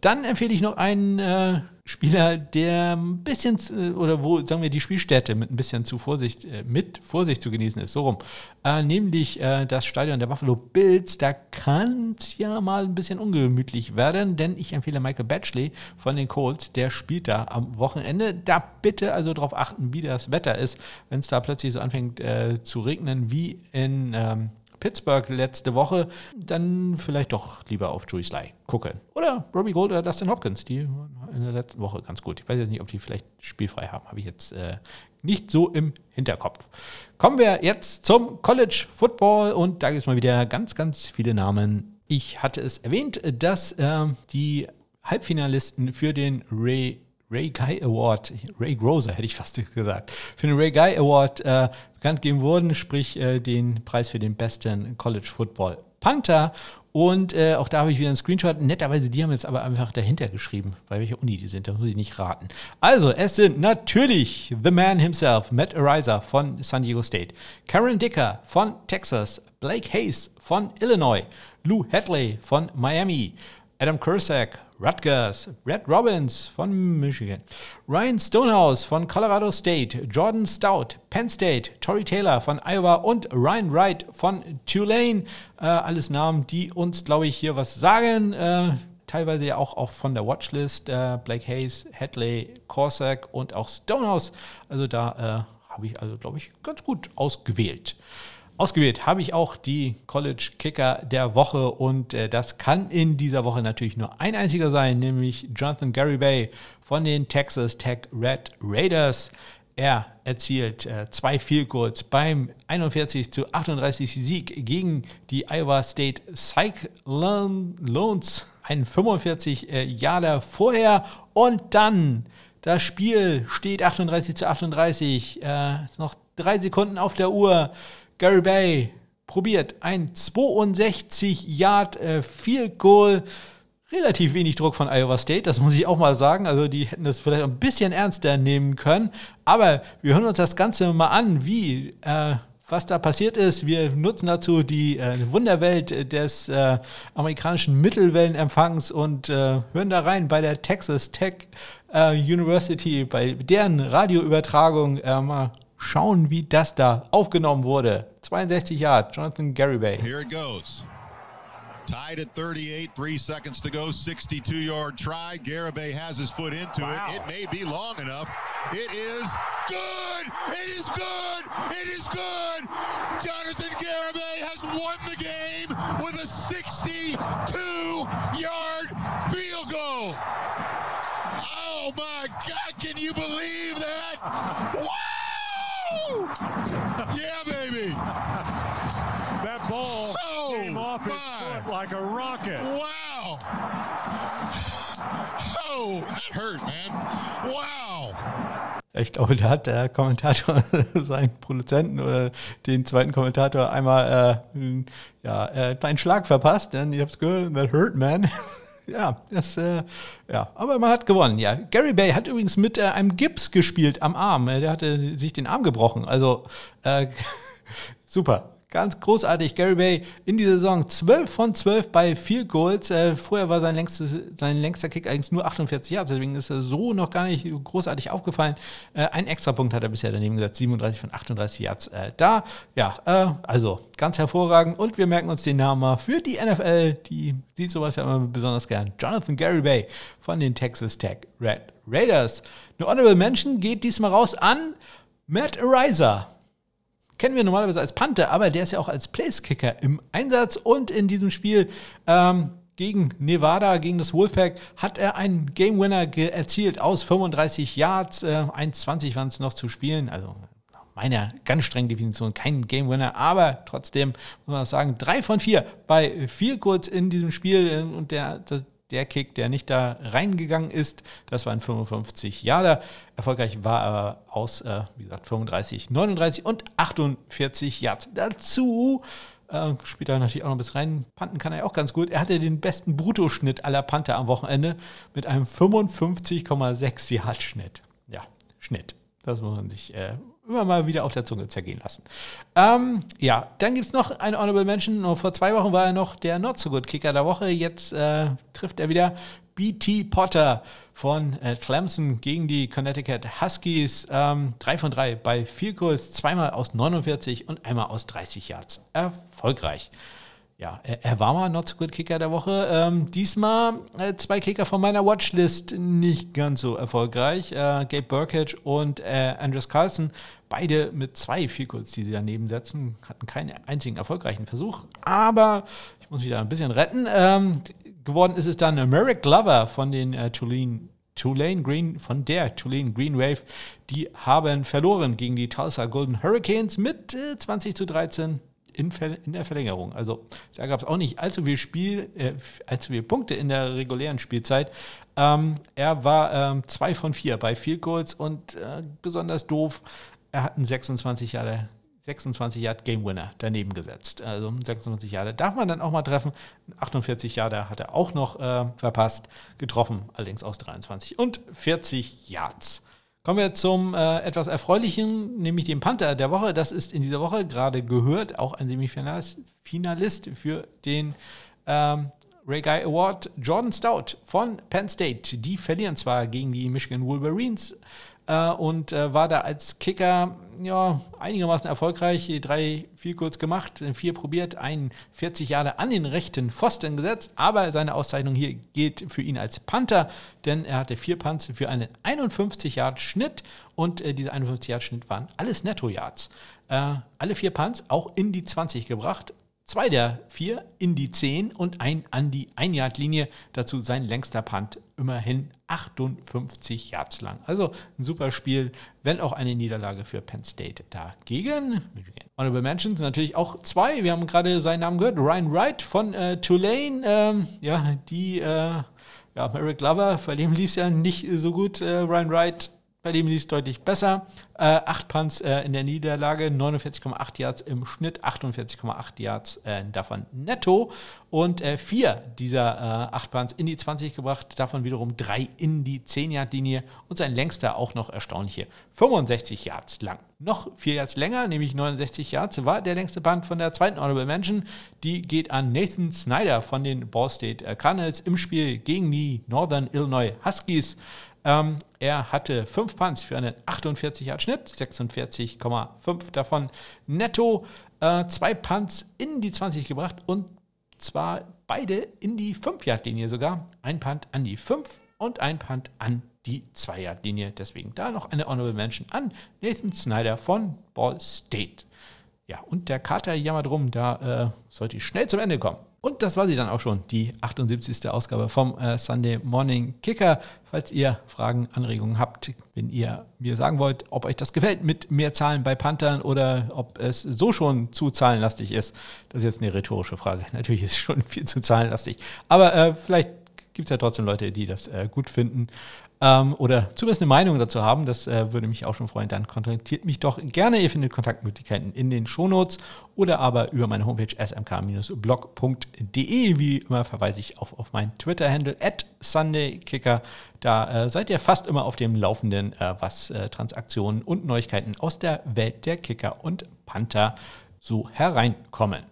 Dann empfehle ich noch einen äh, Spieler, der ein bisschen, äh, oder wo, sagen wir, die Spielstätte mit ein bisschen zu Vorsicht, äh, mit Vorsicht zu genießen ist, so rum. Äh, nämlich äh, das Stadion der Buffalo Bills. Da kann es ja mal ein bisschen ungemütlich werden, denn ich empfehle Michael Batchley von den Colts. Der spielt da am Wochenende. Da bitte also darauf achten, wie das Wetter ist, wenn es da plötzlich so anfängt äh, zu regnen wie in. Ähm, Pittsburgh letzte Woche, dann vielleicht doch lieber auf Joey Sly gucken. Oder Robbie Gold oder Dustin Hopkins, die in der letzten Woche ganz gut. Ich weiß jetzt nicht, ob die vielleicht spielfrei haben, habe ich jetzt äh, nicht so im Hinterkopf. Kommen wir jetzt zum College Football und da gibt es mal wieder ganz, ganz viele Namen. Ich hatte es erwähnt, dass äh, die Halbfinalisten für den Ray Ray Guy Award, Ray Groser hätte ich fast gesagt, für den Ray Guy Award äh, bekannt gegeben wurden, sprich äh, den Preis für den besten College Football Panther. Und äh, auch da habe ich wieder einen Screenshot. Netterweise, die haben jetzt aber einfach dahinter geschrieben, bei welcher Uni die sind. Da muss ich nicht raten. Also, es sind natürlich The Man himself, Matt Ariza von San Diego State, Karen Dicker von Texas, Blake Hayes von Illinois, Lou Hadley von Miami, Adam Kursak, Rutgers, Red Robbins von Michigan, Ryan Stonehouse von Colorado State, Jordan Stout, Penn State, Tory Taylor von Iowa und Ryan Wright von Tulane. Äh, alles Namen, die uns, glaube ich, hier was sagen. Äh, teilweise ja auch, auch von der Watchlist. Äh, Blake Hayes, Hadley, Corsack und auch Stonehouse. Also da äh, habe ich, also glaube ich, ganz gut ausgewählt. Ausgewählt habe ich auch die College Kicker der Woche und äh, das kann in dieser Woche natürlich nur ein einziger sein, nämlich Jonathan Garibay von den Texas Tech Red Raiders. Er erzielt äh, zwei Field Goals beim 41 zu 38 Sieg gegen die Iowa State Cyclones. Ein 45 äh, Jahre vorher und dann das Spiel steht 38 zu 38. Äh, noch drei Sekunden auf der Uhr. Gary Bay probiert ein 62 Yard äh, Field Goal. Relativ wenig Druck von Iowa State, das muss ich auch mal sagen. Also die hätten das vielleicht ein bisschen ernster nehmen können. Aber wir hören uns das Ganze mal an, wie äh, was da passiert ist. Wir nutzen dazu die äh, Wunderwelt des äh, amerikanischen Mittelwellenempfangs und äh, hören da rein bei der Texas Tech äh, University, bei deren Radioübertragung äh, mal schauen, wie das da aufgenommen wurde. 62 Jahre, Jonathan Garibay. Here it goes. Tied at 38, three seconds to go, 62 yard try. Garibay has his foot into wow. it. It may be long enough. It is good. It is good. It is good. Jonathan Garibay has won the game with a 62 yard field goal. Oh my God, can you believe that? Wow! Yeah, baby. That ball oh, came off his foot like a rocket. Wow. Oh, that hurt, man. Wow. Ich glaube, da hat der Kommentator seinen Produzenten oder den zweiten Kommentator einmal äh, ja, äh, einen Schlag verpasst, denn ich habe es gehört, that hurt, man. ja, das, äh, ja, aber man hat gewonnen. Ja, Gary Bay hat übrigens mit äh, einem Gips gespielt am Arm. Der hatte sich den Arm gebrochen. Also äh, super. Ganz großartig. Gary Bay in dieser Saison 12 von 12 bei 4 Goals. Äh, vorher war sein, längstes, sein längster Kick eigentlich nur 48 Yards, deswegen ist er so noch gar nicht großartig aufgefallen. Äh, ein Extrapunkt hat er bisher daneben gesagt, 37 von 38 Yards äh, da. Ja, äh, also ganz hervorragend. Und wir merken uns den Namen mal für die NFL. Die sieht sowas ja immer besonders gern. Jonathan Gary Bay von den Texas Tech Red Raiders. Eine Honorable Mention geht diesmal raus an Matt Ariza kennen wir normalerweise als Panther, aber der ist ja auch als Placekicker im Einsatz. Und in diesem Spiel ähm, gegen Nevada, gegen das Wolfpack, hat er einen Game Winner erzielt. Aus 35 Yards, äh, 1,20 waren es noch zu spielen, also meiner ganz strengen Definition kein Game Winner, aber trotzdem muss man sagen, drei von vier bei viel kurz in diesem Spiel. Und der, das, der Kick, der nicht da reingegangen ist, das war ein 55 Jahre. Erfolgreich war er aus, äh, wie gesagt, 35, 39 und 48 Yards. Dazu äh, spielt er natürlich auch noch bis rein. Panten kann er auch ganz gut. Er hatte den besten Bruttoschnitt aller Panther am Wochenende mit einem 55,6 Yard Schnitt. Ja, Schnitt. Das muss man sich äh, immer mal wieder auf der Zunge zergehen lassen. Ähm, ja, dann gibt es noch eine Honorable Mention. Vor zwei Wochen war er noch der Not So Good Kicker der Woche. Jetzt äh, trifft er wieder BT Potter von äh, Clemson gegen die Connecticut Huskies. Ähm, drei von drei bei vier Kurs, zweimal aus 49 und einmal aus 30 Yards. Erfolgreich. Ja, er, war mal Not So Good Kicker der Woche. Ähm, diesmal äh, zwei Kicker von meiner Watchlist nicht ganz so erfolgreich. Äh, Gabe Burkage und äh, Andres Carlson Beide mit zwei Vielkurz, die sie daneben setzen, hatten keinen einzigen erfolgreichen Versuch. Aber ich muss wieder ein bisschen retten. Ähm, geworden ist es dann Merrick Glover von den äh, Tulane, Tulane Green, von der Tulane Green Wave. Die haben verloren gegen die Tulsa Golden Hurricanes mit äh, 20 zu 13 in, in, der Verlängerung. Also da gab es auch nicht allzu viel Spiel, äh, allzu viele Punkte in der regulären Spielzeit. Ähm, er war 2 ähm, von 4 bei Field Goals und äh, besonders doof er hat einen 26 Jahre 26 Yard Game Winner daneben gesetzt. Also 26 Jahre darf man dann auch mal treffen. 48 Jahre hat er auch noch äh, verpasst, getroffen, allerdings aus 23 und 40 Yards. Kommen wir zum äh, etwas erfreulichen, nämlich dem Panther der Woche. Das ist in dieser Woche gerade gehört, auch ein Semifinalist für den ähm, Ray Guy Award Jordan Stout von Penn State. Die verlieren zwar gegen die Michigan Wolverines, äh, und äh, war da als Kicker ja, einigermaßen erfolgreich. Drei viel kurz gemacht, vier probiert, 41 Jahre an den rechten Pfosten gesetzt, aber seine Auszeichnung hier geht für ihn als Panther, denn er hatte vier Punts für einen 51 Yard Schnitt und äh, diese 51 Yard Schnitt waren alles Netto Yards. Äh, alle vier Punts auch in die 20 gebracht Zwei der vier in die 10 und ein an die 1-Yard-Linie. Dazu sein längster Punt, immerhin 58 Yards lang. Also ein super Spiel, wenn auch eine Niederlage für Penn State dagegen. Honorable Mentions natürlich auch zwei. Wir haben gerade seinen Namen gehört. Ryan Wright von äh, Tulane. Ähm, ja, die, äh, ja, Merrick Glover, bei dem lief es ja nicht so gut. Äh, Ryan Wright bei dem lief es deutlich besser. Äh, 8 Punts äh, in der Niederlage, 49,8 Yards im Schnitt, 48,8 Yards äh, davon netto. Und äh, vier dieser äh, 8 Punts in die 20 gebracht, davon wiederum drei in die 10-Yard-Linie und sein längster auch noch erstaunliche 65 Yards lang. Noch vier Yards länger, nämlich 69 Yards, war der längste Punt von der zweiten Honorable Mention. Die geht an Nathan Snyder von den Ball State äh, Cardinals im Spiel gegen die Northern Illinois Huskies. Ähm, er hatte fünf Punts für einen 48 Yard Schnitt, 46,5 davon netto, äh, zwei Punts in die 20 gebracht und zwar beide in die 5 Yard Linie sogar. Ein Punt an die 5 und ein Punt an die 2 Yard Linie. Deswegen da noch eine Honorable Mention an Nathan Snyder von Ball State. Ja, und der Kater jammert rum, da äh, sollte ich schnell zum Ende kommen. Und das war sie dann auch schon, die 78. Ausgabe vom äh, Sunday Morning Kicker. Falls ihr Fragen, Anregungen habt, wenn ihr mir sagen wollt, ob euch das gefällt mit mehr Zahlen bei Panthern oder ob es so schon zu zahlenlastig ist, das ist jetzt eine rhetorische Frage. Natürlich ist es schon viel zu zahlenlastig. Aber äh, vielleicht gibt es ja trotzdem Leute, die das äh, gut finden ähm, oder zumindest eine Meinung dazu haben, das äh, würde mich auch schon freuen, dann kontaktiert mich doch gerne. Ihr findet Kontaktmöglichkeiten in den Shownotes oder aber über meine Homepage smk-blog.de. Wie immer verweise ich auf, auf meinen Twitter-Handle at SundayKicker. Da äh, seid ihr fast immer auf dem Laufenden, äh, was äh, Transaktionen und Neuigkeiten aus der Welt der Kicker und Panther so hereinkommen.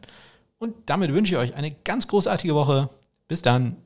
Und damit wünsche ich euch eine ganz großartige Woche. Bis dann.